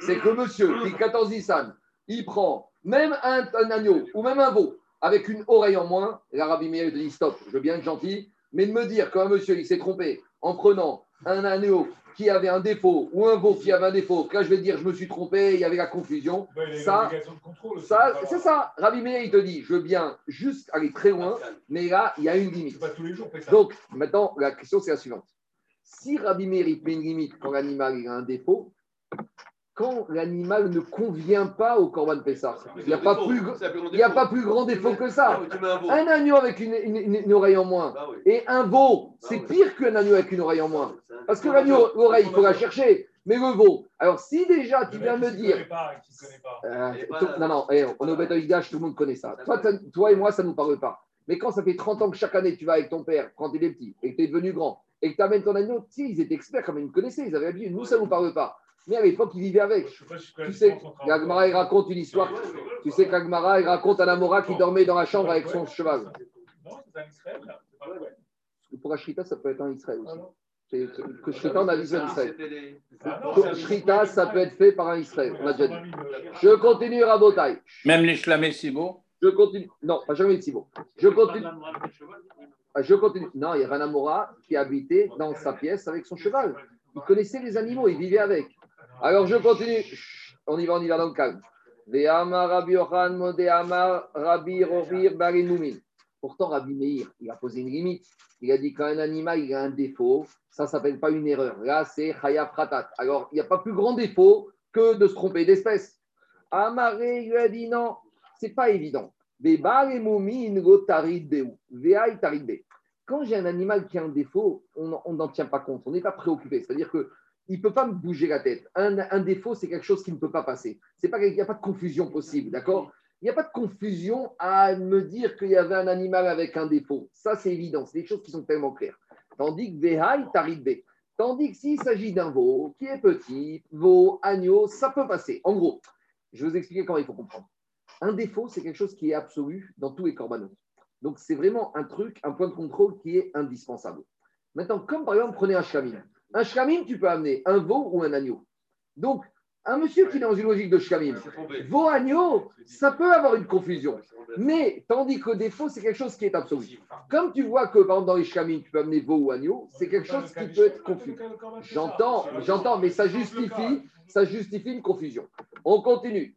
S1: C'est que monsieur, qui 14 Nissan, il prend même un agneau ou même un veau avec une oreille en moins, la Rabbi Meir te dit stop, je veux bien être gentil, mais de me dire qu'un monsieur il s'est trompé en prenant un agneau qui avait un défaut ou un veau qui avait un défaut, que là je vais dire je me suis trompé, il y avait la confusion.
S5: A
S1: Ça, Ça, c'est ça. Rabbi Meir, il te dit, je veux bien juste aller très loin, mais là, il y a une limite.
S5: pas tous les jours, ça.
S1: Donc, maintenant, la question, c'est la suivante. Si Rabbi Meir, il met une limite quand l'animal a un défaut, quand l'animal ne convient pas au Corban Pessah, il n'y a, pas plus, il y a pas plus grand défaut que ça. Un agneau avec une, une- une- une oreille en moins et un veau, c'est pire qu'un agneau avec une oreille en moins. Parce que l'agneau, l'oreille, il faut la chercher. Mais le veau, alors si déjà tu viens me dire,
S5: connaît pas, qui ne connaît pas.
S1: euh, non, non, eh, on est au Beth tout le monde connaît ça. Toi, et moi, ça ne nous parle pas. Mais quand ça fait 30 ans que chaque année, tu vas avec ton père, quand tu es petit, et que tu es devenu grand, et que tu amènes ton agneau, sais, ils étaient experts, comme ils me connaissaient, ils avaient l'habitude. Nous, ça ne nous parle pas. Mais à l'époque, ils vivaient avec.
S5: Je sais pas si je connais
S1: Tu sais, l'Agmara, il raconte une histoire. Tu sais qu'Agmara, il raconte un Amora qui dormait dans la chambre avec son cheval.
S5: Non, c'est un Israël, là.
S1: Pour la Shrita, ça peut être un Israël
S5: Ah
S1: aussi. C'est- Que Shrita, on a vu un Israël.
S5: Ah c'est un
S1: Shrita, ça peut être fait par un Israël. On a déjà dit.
S5: 120 000,
S1: Je continue, Rabotai.
S2: Même les chlamés si beau.
S1: Je continue. Non, pas jamais si beau. Je continue. Ah, Je continue. Non, il y avait un Amora qui habitait dans sa pièce avec son cheval. Il connaissait les animaux, il vivait avec. Alors je continue. On y va, on y va dans le calme. Pourtant, Rabbi Meir, il a posé une limite. Il a dit quand un animal il a un défaut, ça ne s'appelle pas une erreur. Là, c'est Chayav Pratat. Alors, il n'y a pas plus grand défaut que de se tromper d'espèce. Amaré lui a dit non, c'est pas évident. Quand j'ai un animal qui a un défaut, on n'en tient pas compte, on n'est pas préoccupé. C'est-à-dire que il ne peut pas me bouger la tête. Un, défaut, c'est quelque chose qui ne peut pas passer. C'est pas, il n'y a pas de confusion possible, d'accord? Il n'y a pas de confusion à me dire qu'il y avait un animal avec un défaut. Ça, c'est évident. C'est des choses qui sont tellement claires. Tandis que Vehai Tarid Tandis que s'il s'agit d'un veau qui est petit, veau, agneau, ça peut passer. En gros, je vais vous expliquer comment il faut comprendre. Un défaut, c'est quelque chose qui est absolu dans tous les corbanotes. Donc, c'est vraiment un truc, un point de contrôle qui est indispensable. Maintenant, comme par exemple, prenez un shkamim. Un shkamim, tu peux amener un veau ou un agneau. Donc, un monsieur qui est dans une logique de shkamim, veau, agneau, ça peut avoir une confusion. Mais, tandis que défaut, c'est quelque chose qui est absolu. Comme tu vois que, par exemple, dans les shkamim, tu peux amener veau ou agneau, c'est quelque chose qui peut être confus. J'entends, j'entends, mais ça justifie, ça justifie une confusion. On continue.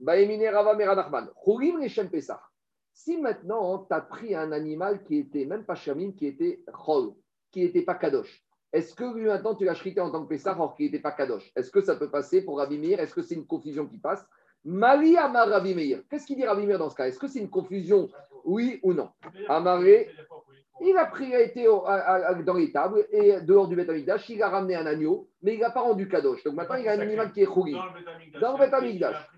S1: Si maintenant tu as pris un animal qui était même pas chamim, qui était chol, qui n'était pas kadosh, est-ce que lui maintenant tu l'as chrité en tant que Pesach alors qu'il n'était pas kadosh? Est-ce que ça peut passer pour Rabbi Meir? Est-ce que c'est une confusion qui passe? Mali Amar Rabbi Meir. Qu'est-ce qu'il dit Rabbi Meir dans ce cas? Est-ce que c'est une confusion Oui ou non? Amaré, il a pris, il a été au- à- à- dans les tables et dehors du Beth Amikdash, il a ramené un agneau, mais il n'a pas rendu kadosh. Donc maintenant, il a un animal qui est chouri. Dans le Beth Amikdash.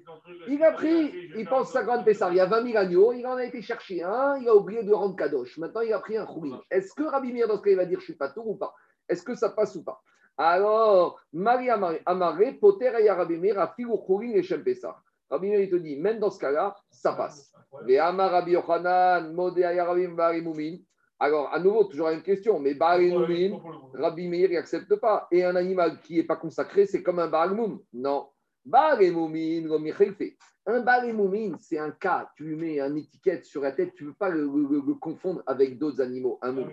S1: Il a pris, il pense 50 Pessar, il y a 20 000 agneaux, il en a été chercher un, il a oublié de rendre kadosh. Maintenant, il a pris un chouri. Est-ce que Rabbi Meir, dans ce cas, il va dire je suis pas tour ou pas? Est-ce que ça passe ou pas? Alors, Marie Amaré, Poter et Rabbi Meir, a et Shem Pessar. Rabbi Meir, il te dit, même dans ce cas-là, ça passe. Mais Amar Rabbi Yochanan, Modé Rabbi Bari Moumin. Alors, à nouveau, toujours la même question, mais Bari Moumin, Rabbi Meir, il n'accepte pas. Et un animal qui n'est pas consacré, c'est comme un Baal Moum. Non. Baal et Moumin, comme Michel fait. Un Moumin, c'est un cas. Tu lui mets une étiquette sur la tête, tu ne peux pas le, le- le confondre avec d'autres animaux. Un moum.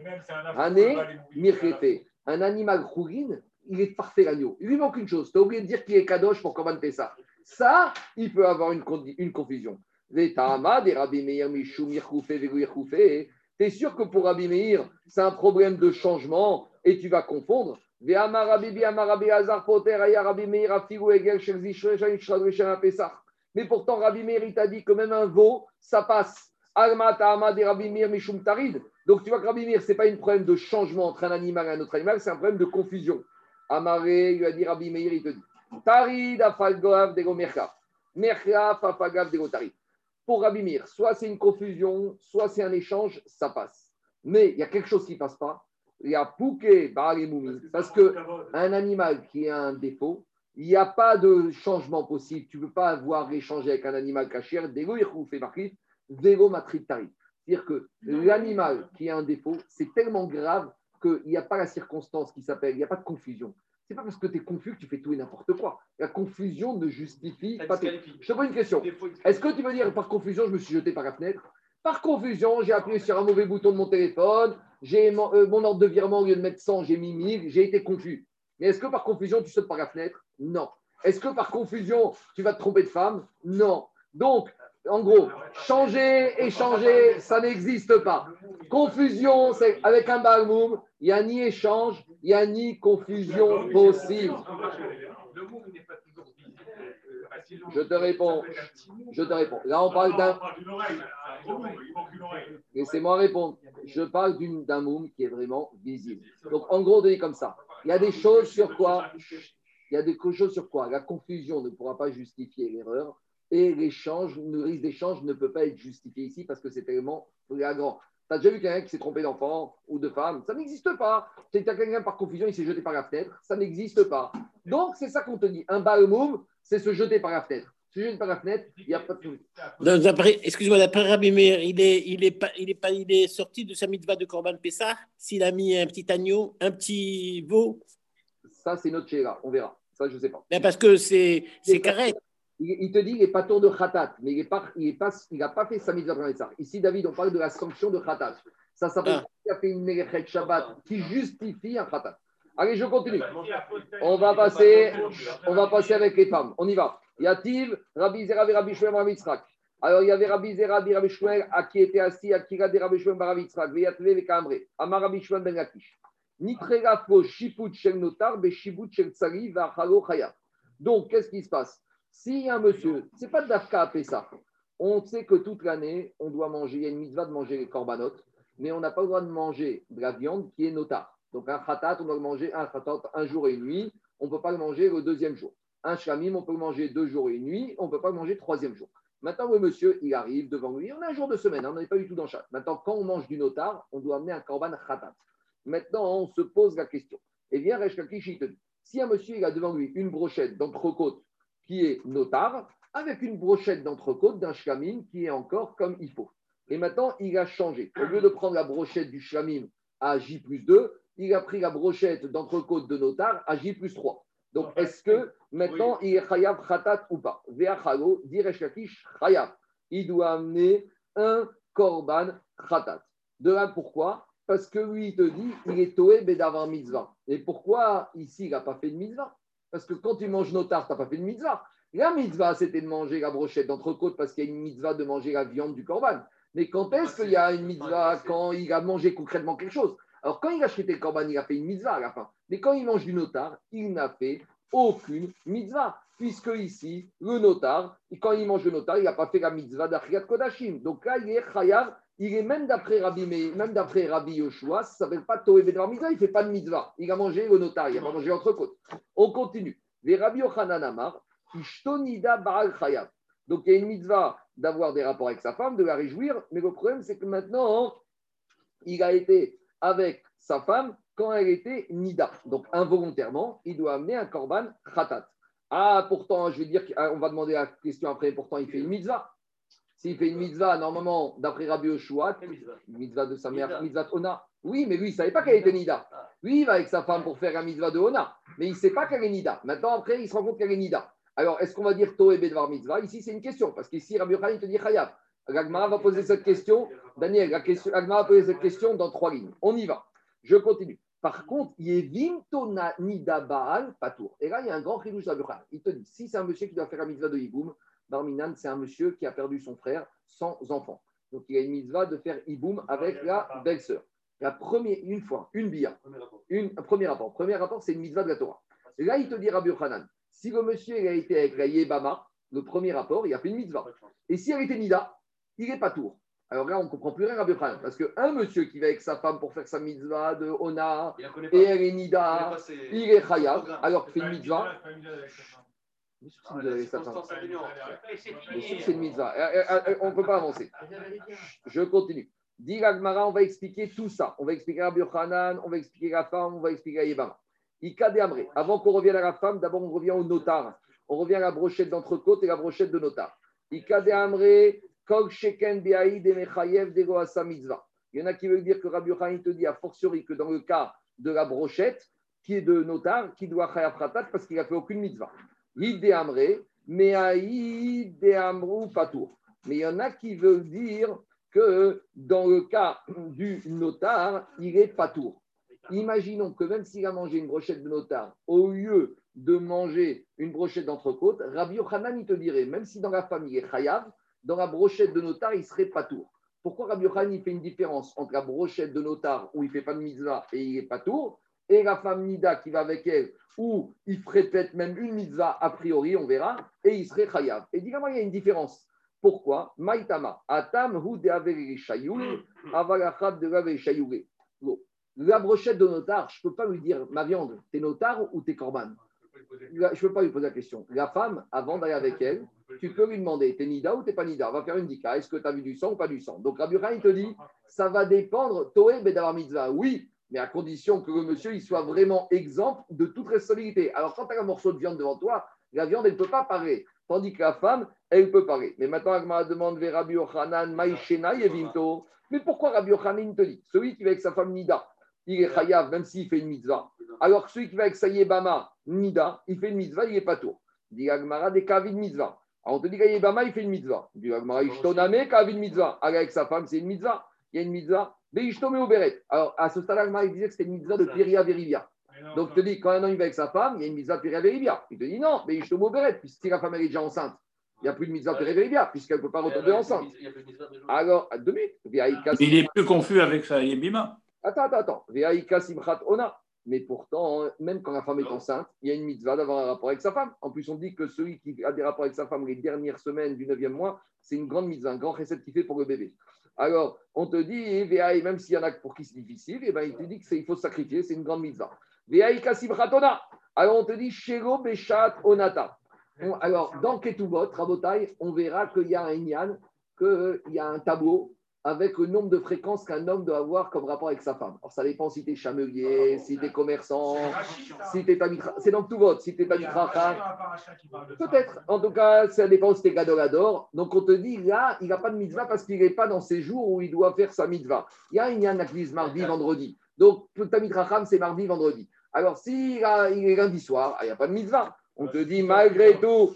S1: Année, Mircheté. Un animal chourine, il est parfait l'agneau. Il lui manque une chose. Tu as oublié de dire qu'il est kadosh pour Korban Pessah. Ça, il peut avoir une, une confusion. Des. Tu es sûr que pour Rabbi Meir, c'est un problème de changement et tu vas confondre? Mais pourtant, Rabbi Meir, il t'a dit que même un veau, ça passe. Alma, Rabbi Meir, Mishum, Tarid. Donc tu vois que Rabbi Meir, ce n'est pas un problème de changement entre un animal et un autre animal, c'est un problème de confusion. Amaré, lui a dit Rabbi Meir, il te dit Tarid, Afalgoav, Dego Merka. Merka, Fafagav, Dego Tarid. Pour Rabbi Meir, soit c'est une confusion, soit c'est un échange, ça passe. Mais il y a quelque chose qui ne passe pas. Il y a et Moumi. Parce que un animal qui a un défaut, il n'y a pas de changement possible. Tu ne peux pas avoir échangé avec un animal caché. Dégo, il fait marqué, Vélo, Matrit, Tarid. C'est-à-dire que l'animal qui a un défaut, c'est tellement grave qu'il n'y a pas la circonstance qui s'appelle, il n'y a pas de confusion. c'est pas parce que tu es confus que tu fais tout et n'importe quoi. La confusion ne justifie pas tout. Je te pose une question. Est-ce que tu veux dire par confusion, je me suis jeté par la fenêtre? Par confusion, j'ai appuyé sur un mauvais bouton de mon téléphone, j'ai mon, euh, mon ordre de virement, au lieu de mettre 100, j'ai mis 1000, j'ai été confus. Mais est-ce que par confusion, tu sautes par la fenêtre? Non. Est-ce que par confusion, tu vas te tromper de femme? Non. Donc, en gros, changer, échanger, ça n'existe pas. Confusion, c'est avec un balmoum, il n'y a ni échange, il n'y a ni confusion possible.
S5: Le mot n'est pas toujours visible, facilement.
S1: Je te réponds. Je te réponds. Là, on parle d'un.
S5: oreille.
S1: Laissez-moi répondre. Je parle d'une- d'un moum qui est vraiment visible. Donc, en gros, dit comme ça. Il y a des choses sur quoi il y a des choses sur quoi la confusion ne pourra pas justifier l'erreur et l'échange, le risque d'échange ne peut pas être justifié ici parce que c'est tellement flagrant. Tu as déjà vu quelqu'un qui s'est trompé d'enfant ou de femme? Ça n'existe pas. Tu as quelqu'un par confusion, il s'est jeté par la fenêtre. Ça n'existe pas. Donc, c'est ça qu'on te dit. Un balmoum, c'est se jeter par la fenêtre. Se jeter par la fenêtre, il n'y a pas de
S3: Excuse-moi, d'après Rabbi Meir, il est, il, est pas, il, est pas, il est sorti de sa mitzvah de Corban Pessah s'il a mis un petit agneau, un petit veau
S1: Ça, c'est notre chéra. On verra. Ça, je ne sais pas.
S3: Ben, Parce que c'est c'est carré.
S1: Il, il te dit qu'il n'est pas tour de khatat, mais il n'a pas, il est pas, il a pas fait sa mitzvah de ça. Ici, David, on parle de la sanction de khatat. Ça s'appelle
S3: Ah.
S1: qu'il a fait une Melechet Shabbat qui justifie un khatat. Allez, je continue. On va passer, on va passer avec les femmes. On y va. Yativ, Rabbi Zera, Rabbi Shmuel, Rabbi Yitzhak. Alors, il y avait Rabbi Zera, Rabbi Shmuel, à qui était assis, à qui regardait Rabbi Shmuel, Rabbi Yitzhak, Veyatve, Vekamre, Amar Rabbi Shmuel ben Lakish. Nitrega fo shiput shel notar, be shibut shel tsari, vachalo chayav. Donc, qu'est-ce qui se passe? A un monsieur, c'est pas de l'afka à Pessah. On sait que toute l'année, on doit manger, il y a une mitzvah de manger les corbanotes, mais on n'a pas le droit de manger de la viande qui est notar. Donc, un khatat, on doit le manger un khatat un jour et une nuit, on ne peut pas le manger le deuxième jour. Un shlamim, on peut le manger deux jours et une nuit, on ne peut pas le manger le troisième jour. Maintenant, le monsieur, il arrive devant lui, on a un jour de semaine, hein, on n'est pas du tout dans chaque. Maintenant, quand on mange du notar, on doit amener un korban khatat. Maintenant, on se pose la question. Et bien, Resh Lakish, il te dit, si un monsieur, a devant lui une brochette d'entrecôte qui est notar, avec une brochette d'entrecôte d'un shlamim qui est encore comme il faut. Et maintenant, il a changé. Au lieu de prendre la brochette du shlamim à J plus 2, il a pris la brochette d'entrecôte de notar à J plus 3. Donc, est-ce que maintenant, il est chayav khatat ou pas? Il doit amener un korban khatat. De là, pourquoi? Parce que lui, il te dit, il est toé bedavar mitzvah. Et pourquoi ici, il n'a pas fait de mitzvah? Parce que quand tu manges notar, tu n'as pas fait de mitzvah. La mitzvah, c'était de manger la brochette d'entrecôte parce qu'il y a une mitzvah de manger la viande du korban. Mais quand est-ce qu'il y a une mitzvah Quand il a mangé concrètement quelque chose? Alors, quand il a acheté le korban, il a fait une mitzvah à la fin. Mais quand il mange du notar, il n'a fait aucune mitzvah. Puisque ici, le notar, quand il mange le notar, il n'a pas fait la mitzvah d'Achriat Kodashim. Donc là, il est chayav, il est même d'après Rabbi, même d'après Rabbi Yoshua, ça ne s'appelle pas Toé Bedvar Mitzvah, il ne fait pas de mitzvah. Il a mangé le notar, il n'a pas mangé l'entrecôte. On continue. Rabbi Yochanan Amar. Donc il y a une mitzvah d'avoir des rapports avec sa femme, de la réjouir, mais le problème c'est que maintenant, il a été avec sa femme quand elle était nida. Donc involontairement, il doit amener un korban khatat. Ah, pourtant, je vais dire qu'on va demander la question après, pourtant il fait une mitzvah. S'il fait une mitzvah, normalement, d'après Rabbi Yoshua, une mitzvah de sa mère, mitzvah de Ona. Oui, mais lui, il ne savait pas qu'elle était nida. Lui, il va avec sa femme pour faire la mitzvah de Ona, mais il ne sait pas qu'elle est nida. Maintenant, après, il se rend compte qu'elle est nida. Alors, est-ce qu'on va dire Toé Bedvar Mitzvah? Ici, c'est une question, parce qu'ici, Rabbi Yochanan, il te dit Chayav. Agmara va poser cette question. Daniel, la question, Agmara va poser cette question dans trois lignes. On y va. Je continue. Par contre, Nida Baal Patour. Et là, il y a un grand chidouche Rabbi Yochanan. Il te dit si c'est un monsieur qui doit faire la mitzvah de Iboum, Barminan, c'est un monsieur qui a perdu son frère sans enfant. Donc, il a une mitzvah de faire Iboum avec la belle-sœur. La première, une fois, une bia. Une, un premier rapport. Premier rapport, c'est une mitzvah de la Torah. Là, il te dit Rabbi Yochanan, si le monsieur il a été avec la Yébama, le premier rapport, il a fait une mitzvah. Et si elle était Nida, il n'est pas tour. Alors là, on ne comprend plus rien, Rabbi Yochanan. Parce qu'un monsieur qui va avec sa femme pour faire sa mitzvah de Ona, et elle est Nida, il est
S6: programme.
S1: alors qu'il fait une mitzvah. C'est une mitzvah On ne peut pas avancer. Je continue. Dit l'Agmara, on va expliquer tout ça. On va expliquer Rabbi Yochanan, on va expliquer la femme, on va expliquer la Yébama. Ika de Amré. Avant qu'on revienne à la femme, d'abord on revient au notar. On revient à la brochette d'entrecôte et la brochette de notar. Ika de Amré, Kol Sheken Beaïd et Mechayev Dego Asa Mitzvah. Il y en a qui veulent dire que Rabbi Yochanan te dit a fortiori que dans le cas de la brochette, qui est de notar, qui doit chayav khatat parce qu'il n'a fait aucune mitzvah. Yid amre, mais aïd amrou patour. Mais il y en a qui veulent dire que dans le cas du notar, il est patour. Imaginons que même s'il a mangé une brochette de notar, au lieu de manger une brochette d'entrecôte, Rabbi Yochanan, te dirait, même si dans la famille il est chayav, dans la brochette de notar, il serait patour. Pourquoi Rabbi Yochanan il fait une différence entre la brochette de notar où il ne fait pas de mitzvah et il est patour et la femme Nida qui va avec elle où il ferait peut-être même une mitzvah a priori, on verra, et il serait chayav. Et dis-moi, il y a une différence. Pourquoi? Maïtama, atam de La brochette de notar, je ne peux pas lui dire, ma viande, t'es notar ou t'es corban Je ne peux pas lui poser la question. La femme, avant d'aller avec elle, tu peux lui demander, t'es nida ou t'es pas nida? On va faire une dika. Est-ce que tu as vu du sang ou pas du sang? Donc Rabbi il te dit, ça va dépendre, Toé Bedavar Mitzvah. Oui, mais à condition que le monsieur il soit vraiment exempt de toute responsabilité. Alors, quand tu as un morceau de viande devant toi, la viande, elle ne peut pas parler. Tandis que la femme, elle peut parler. Mais maintenant, Agma demande vers Rabbi Yochanan, Maïshena Yevinto. Mais pourquoi Rabbi Yochanan te dit Celui qui va avec sa femme Nida, il est chayav, même s'il fait une mitzvah. Alors que celui qui va avec sa Yebama, Nida, il fait une mitzvah, il n'est pas tout. Dit Agmara des Kavid mitzvah. Alors on te dit qu'Yebama, il fait une mitzvah. Dit Agmara, Ishtoname, Kavid mitzvah. Avec sa femme, c'est une mitzvah. Il y a une mitzvah. Alors, à ce stade-là, il disait que c'était une mitzvah de Piria Verivia. Donc, tu te dis, quand un homme va avec sa femme, il y a une mitzvah de Piria Verivia. Il te dit non, mais Ishtomo Beret, puisque si la femme est déjà enceinte, il n'y a plus de mitzvah de Piria Verivia, puisqu'elle ne peut pas retomber enceinte. Alors, deux minutes.
S2: Il est plus confus avec sa Yebima.
S1: Attends, attends, attends. Simchat Ona. Mais pourtant, même quand la femme est enceinte, il y a une mitzvah d'avoir un rapport avec sa femme. En plus, on dit que celui qui a des rapports avec sa femme les dernières semaines du 9e mois, c'est une grande mitzvah, un grand recette qui fait pour le bébé. Alors, on te dit, même s'il y en a pour qui c'est difficile, eh ben, il te dit qu'il faut sacrifier, c'est une grande mitzvah. Alors, on te dit, Shego Beshat Onata. Alors, dans Ketubot, Rabotai, on verra qu'il y a un Inyan, qu'il y a un tableau avec le nombre de fréquences qu'un homme doit avoir comme rapport avec sa femme. Alors, ça dépend si tu es chamelier, si tu es commerçant, si tu es C'est donc tout vote. Si tu es Peut-être. En tout cas, ça dépend si tu es gadolador. Donc, on te dit, là, il n'a pas de mitzvah parce qu'il n'est pas dans ces jours où il doit faire sa mitzvah. Il y a une yanaklis mardi, vendredi. Donc, ta mitzvah, c'est mardi, vendredi. Alors, s'il il est lundi soir, il n'y a pas de mitzvah. On te dit malgré tout,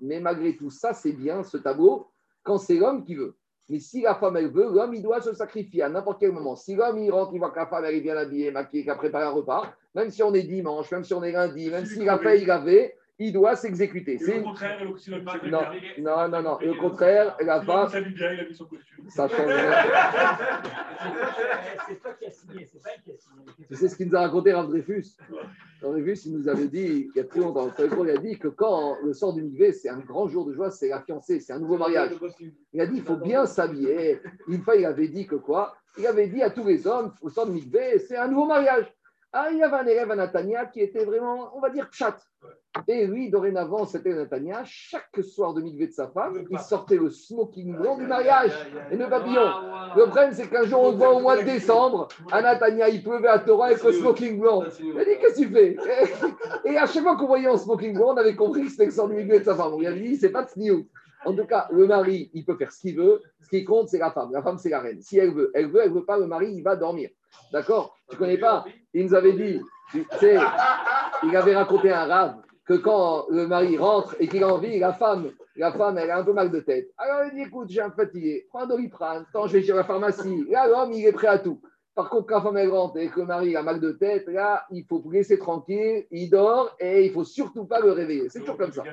S1: mais malgré tout, ça c'est bien ce tableau quand c'est l'homme qui veut. Mais si la femme elle veut, l'homme il doit se sacrifier à n'importe quel moment. Si l'homme il rentre, il voit que la femme elle est bien habillée, maquillée, qu'elle a préparé un repas, même si on est dimanche, même si on est lundi, même s'il a fait, il avait, il doit s'exécuter.
S5: C'est le contraire,
S1: non, non, non, non. Le contraire, la femme. Ça change. c'est toi qui as signé, c'est pas qui a signé. Tu sais ce qu'il nous a raconté Rav Dreyfus? Rav Dreyfus, il nous avait dit, il y a très longtemps, il a dit que quand le sort du Migvé, c'est un grand jour de joie, c'est la fiancée, c'est un nouveau mariage. Il a dit, il faut bien s'habiller. Une fois, il avait dit que quoi? Il avait dit à tous les hommes, au sort du Migvé, c'est un nouveau mariage. Ah, il y avait un élève à Natania qui était vraiment, on va dire, chat. Et lui, dorénavant, c'était Natania. Chaque soir de mikvé de sa femme, il sortait le smoking blanc du mariage et le papillon. Le problème, c'est qu'un jour, on le voit au mois de décembre, à Natania, il pleuvait à Torah avec le smoking blanc. Il a dit Qu'est-ce que tu fais? Et à chaque fois qu'on voyait un smoking blanc, on avait compris que c'était le sort du mikvé de sa femme. On lui a dit C'est pas de snew. En tout cas, le mari, il peut faire ce qu'il veut. Ce qui compte, c'est la femme. La femme, c'est la reine. Si elle veut, elle veut, elle veut pas, le mari, il va dormir. D'accord? Tu connais pas? Il nous avait dit, tu sais, il avait raconté un rave que quand le mari rentre et qu'il a envie, la femme, la femme, elle a un peu mal de tête. Alors il dit, écoute, j'ai un fatigué, prends un doliprane, attends, je vais chez la pharmacie. Là, l'homme, il est prêt à tout. Par contre, quand la femme elle rentre et que le mari a mal de tête, là, il faut laisser tranquille, il dort et il ne faut surtout pas le réveiller. C'est toujours comme ça.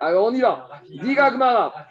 S1: Alors on y va. Diga Gmara.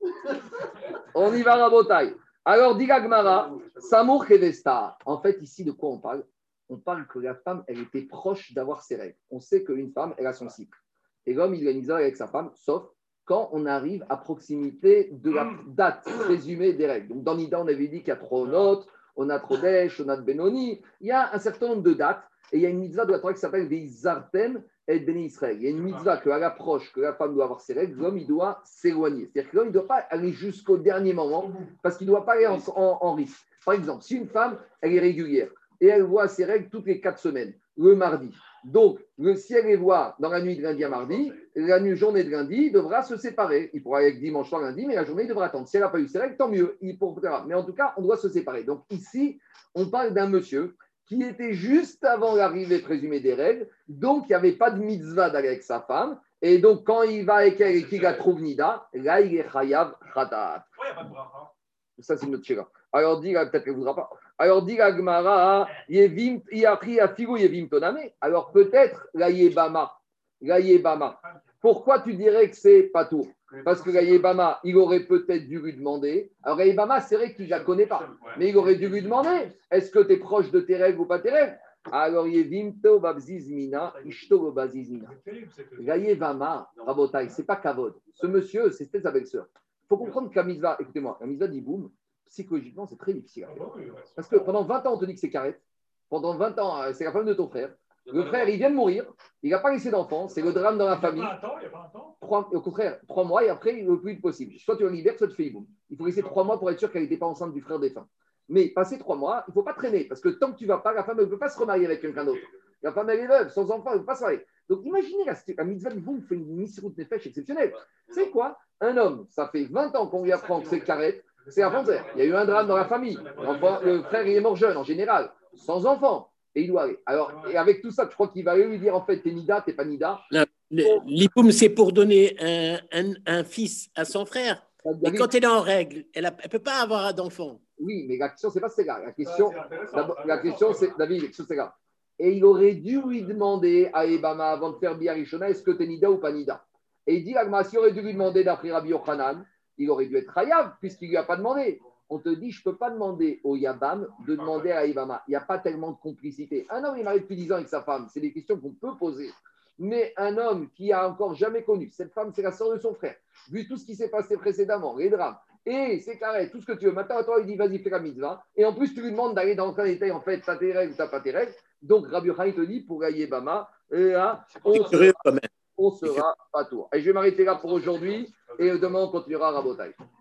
S1: On y va, Rabotai. Alors, Diga Gmara, Samour Kevesta. En fait, ici, de quoi on parle? On parle que la femme, elle était proche d'avoir ses règles. On sait qu'une femme, elle a son cycle. Et l'homme, il a une avec sa femme, sauf quand on arrive à proximité de la date présumée des règles. Donc, dans Nida, on avait dit qu'il y a trois notes, on a Trodesh, on a Benoni. Il y a un certain nombre de dates. Et il y a une mitzvah de la Torah qui s'appelle Zartem et Beni Israël. Il y a une mitzvah qu'à l'approche, que la femme doit avoir ses règles, l'homme, il doit s'éloigner. C'est-à-dire que l'homme, il ne doit pas aller jusqu'au dernier moment parce qu'il ne doit pas aller en, risque. Par exemple, si une femme, elle est régulière et elle voit ses règles toutes les quatre semaines, le mardi, Donc, le ciel les voit dans la nuit de lundi à mardi, la nuit, journée de lundi devra se séparer. Il pourra aller dimanche soir lundi, mais la journée il devra attendre. Si elle n'a pas eu ses règles, tant mieux. Il pourra. Mais en tout cas, on doit se séparer. Donc ici, on parle d'un monsieur qui était juste avant l'arrivée présumée des règles, donc il n'y avait pas de mitzvah d'aller avec sa femme. Et donc, quand il va avec elle et qu'il la trouve Nida, là, il est chayav khatat.
S5: Pourquoi il n'y a pas de bracha
S1: Ça, c'est notre chéra. Alors, dit, peut-être qu'elle ne voudra pas. Alors, dit la Gemara, Yevim, Iachri, Afigo, Yevim, Toname. Alors, peut-être la Yebama. La Yebama. Pourquoi tu dirais que c'est pas tout? Parce que la Yebama, il aurait peut-être dû lui demander. Alors, la Yebama, c'est vrai que tu ne la connais pas. Mais il aurait dû lui demander est-ce que tu es proche de tes règles ou pas tes règles Alors, Yevimto, Babzizmina, Ishto, Babzizmina.
S5: C'est terrible, cette-
S1: La Yevama, Rabotai, c'est pas Kavod. Ce monsieur, c'était sa belle-sœur. Il faut comprendre que la écoutez-moi, la mitzvah d'Iboum, psychologiquement, c'est très difficile
S5: Ah bah oui, ouais.
S1: Parce que pendant 20 ans, on te dit que c'est carré. Pendant 20 ans, euh, c'est la femme de ton frère. Le frère, il vient de mourir. Il n'a pas laissé d'enfant. C'est le drame dans la
S5: Il y a
S1: famille.
S5: un temps, il n'y a un temps.
S1: Trois, au contraire, trois mois et après, le plus vite possible. Soit tu la libères, soit tu fais Iboum. Il faut laisser trois mois pour être sûr qu'elle n'était pas enceinte du frère défunt. Mais passer trois mois, il ne faut pas traîner. Parce que tant que tu ne vas pas, la femme ne peut pas se remarier avec quelqu'un d'autre. La femme, elle est veuve, sans enfant, elle ne peut pas se marier. Donc imaginez, la, la mitzvah de Boum fait une misroute nefesh exceptionnelle. C'est quoi? Un homme, ça fait 20 ans qu'on lui apprend que c'est carré, c'est un fanzer. Il y a eu un drame dans la famille. Le frère, il est mort jeune en général, sans enfant. Et il doit aller. Alors, et avec tout ça, je crois qu'il va lui dire en fait, t'es Nida, t'es pas Nida.
S3: C'est pour donner un, un- un fils à son frère. Et
S1: David,
S3: quand elle est en règle, elle ne peut pas avoir d'enfant.
S1: Oui, mais la question, c'est pas celle-là. La question,
S5: c'est
S1: la question, c'est, David, la question, c'est là. Et il aurait dû lui demander à Ebama avant de faire Biarishona, est-ce que t'es Nida ou pas Nida? Et il dit, Agma, s'il aurait dû lui demander d'après Rabbi Yochanan, il aurait dû être Hayav, puisqu'il lui a pas demandé. On te dit, je peux pas demander au Yabam de demander à Ebama. Il n'y a pas tellement de complicité. Un homme, il est marié depuis 10 ans avec sa femme. C'est des questions qu'on peut poser. Mais un homme qui a encore jamais connu, cette femme, c'est la sœur de son frère. Vu tout ce qui s'est passé précédemment, les drames, et c'est carré, tout ce que tu veux. Maintenant, toi, il dit, vas-y, fais la mitzvah. Et en plus, tu lui demandes d'aller dans aucun détail, en fait, t'as tes règles ou t'as pas tes règles. Donc, Rabbi Yochanan te dit, pour gagner Bama, et là, on
S3: curieux quand même.
S1: On sera pas tour. Et je vais m'arrêter là pour aujourd'hui, et demain, on continuera à Rabotai.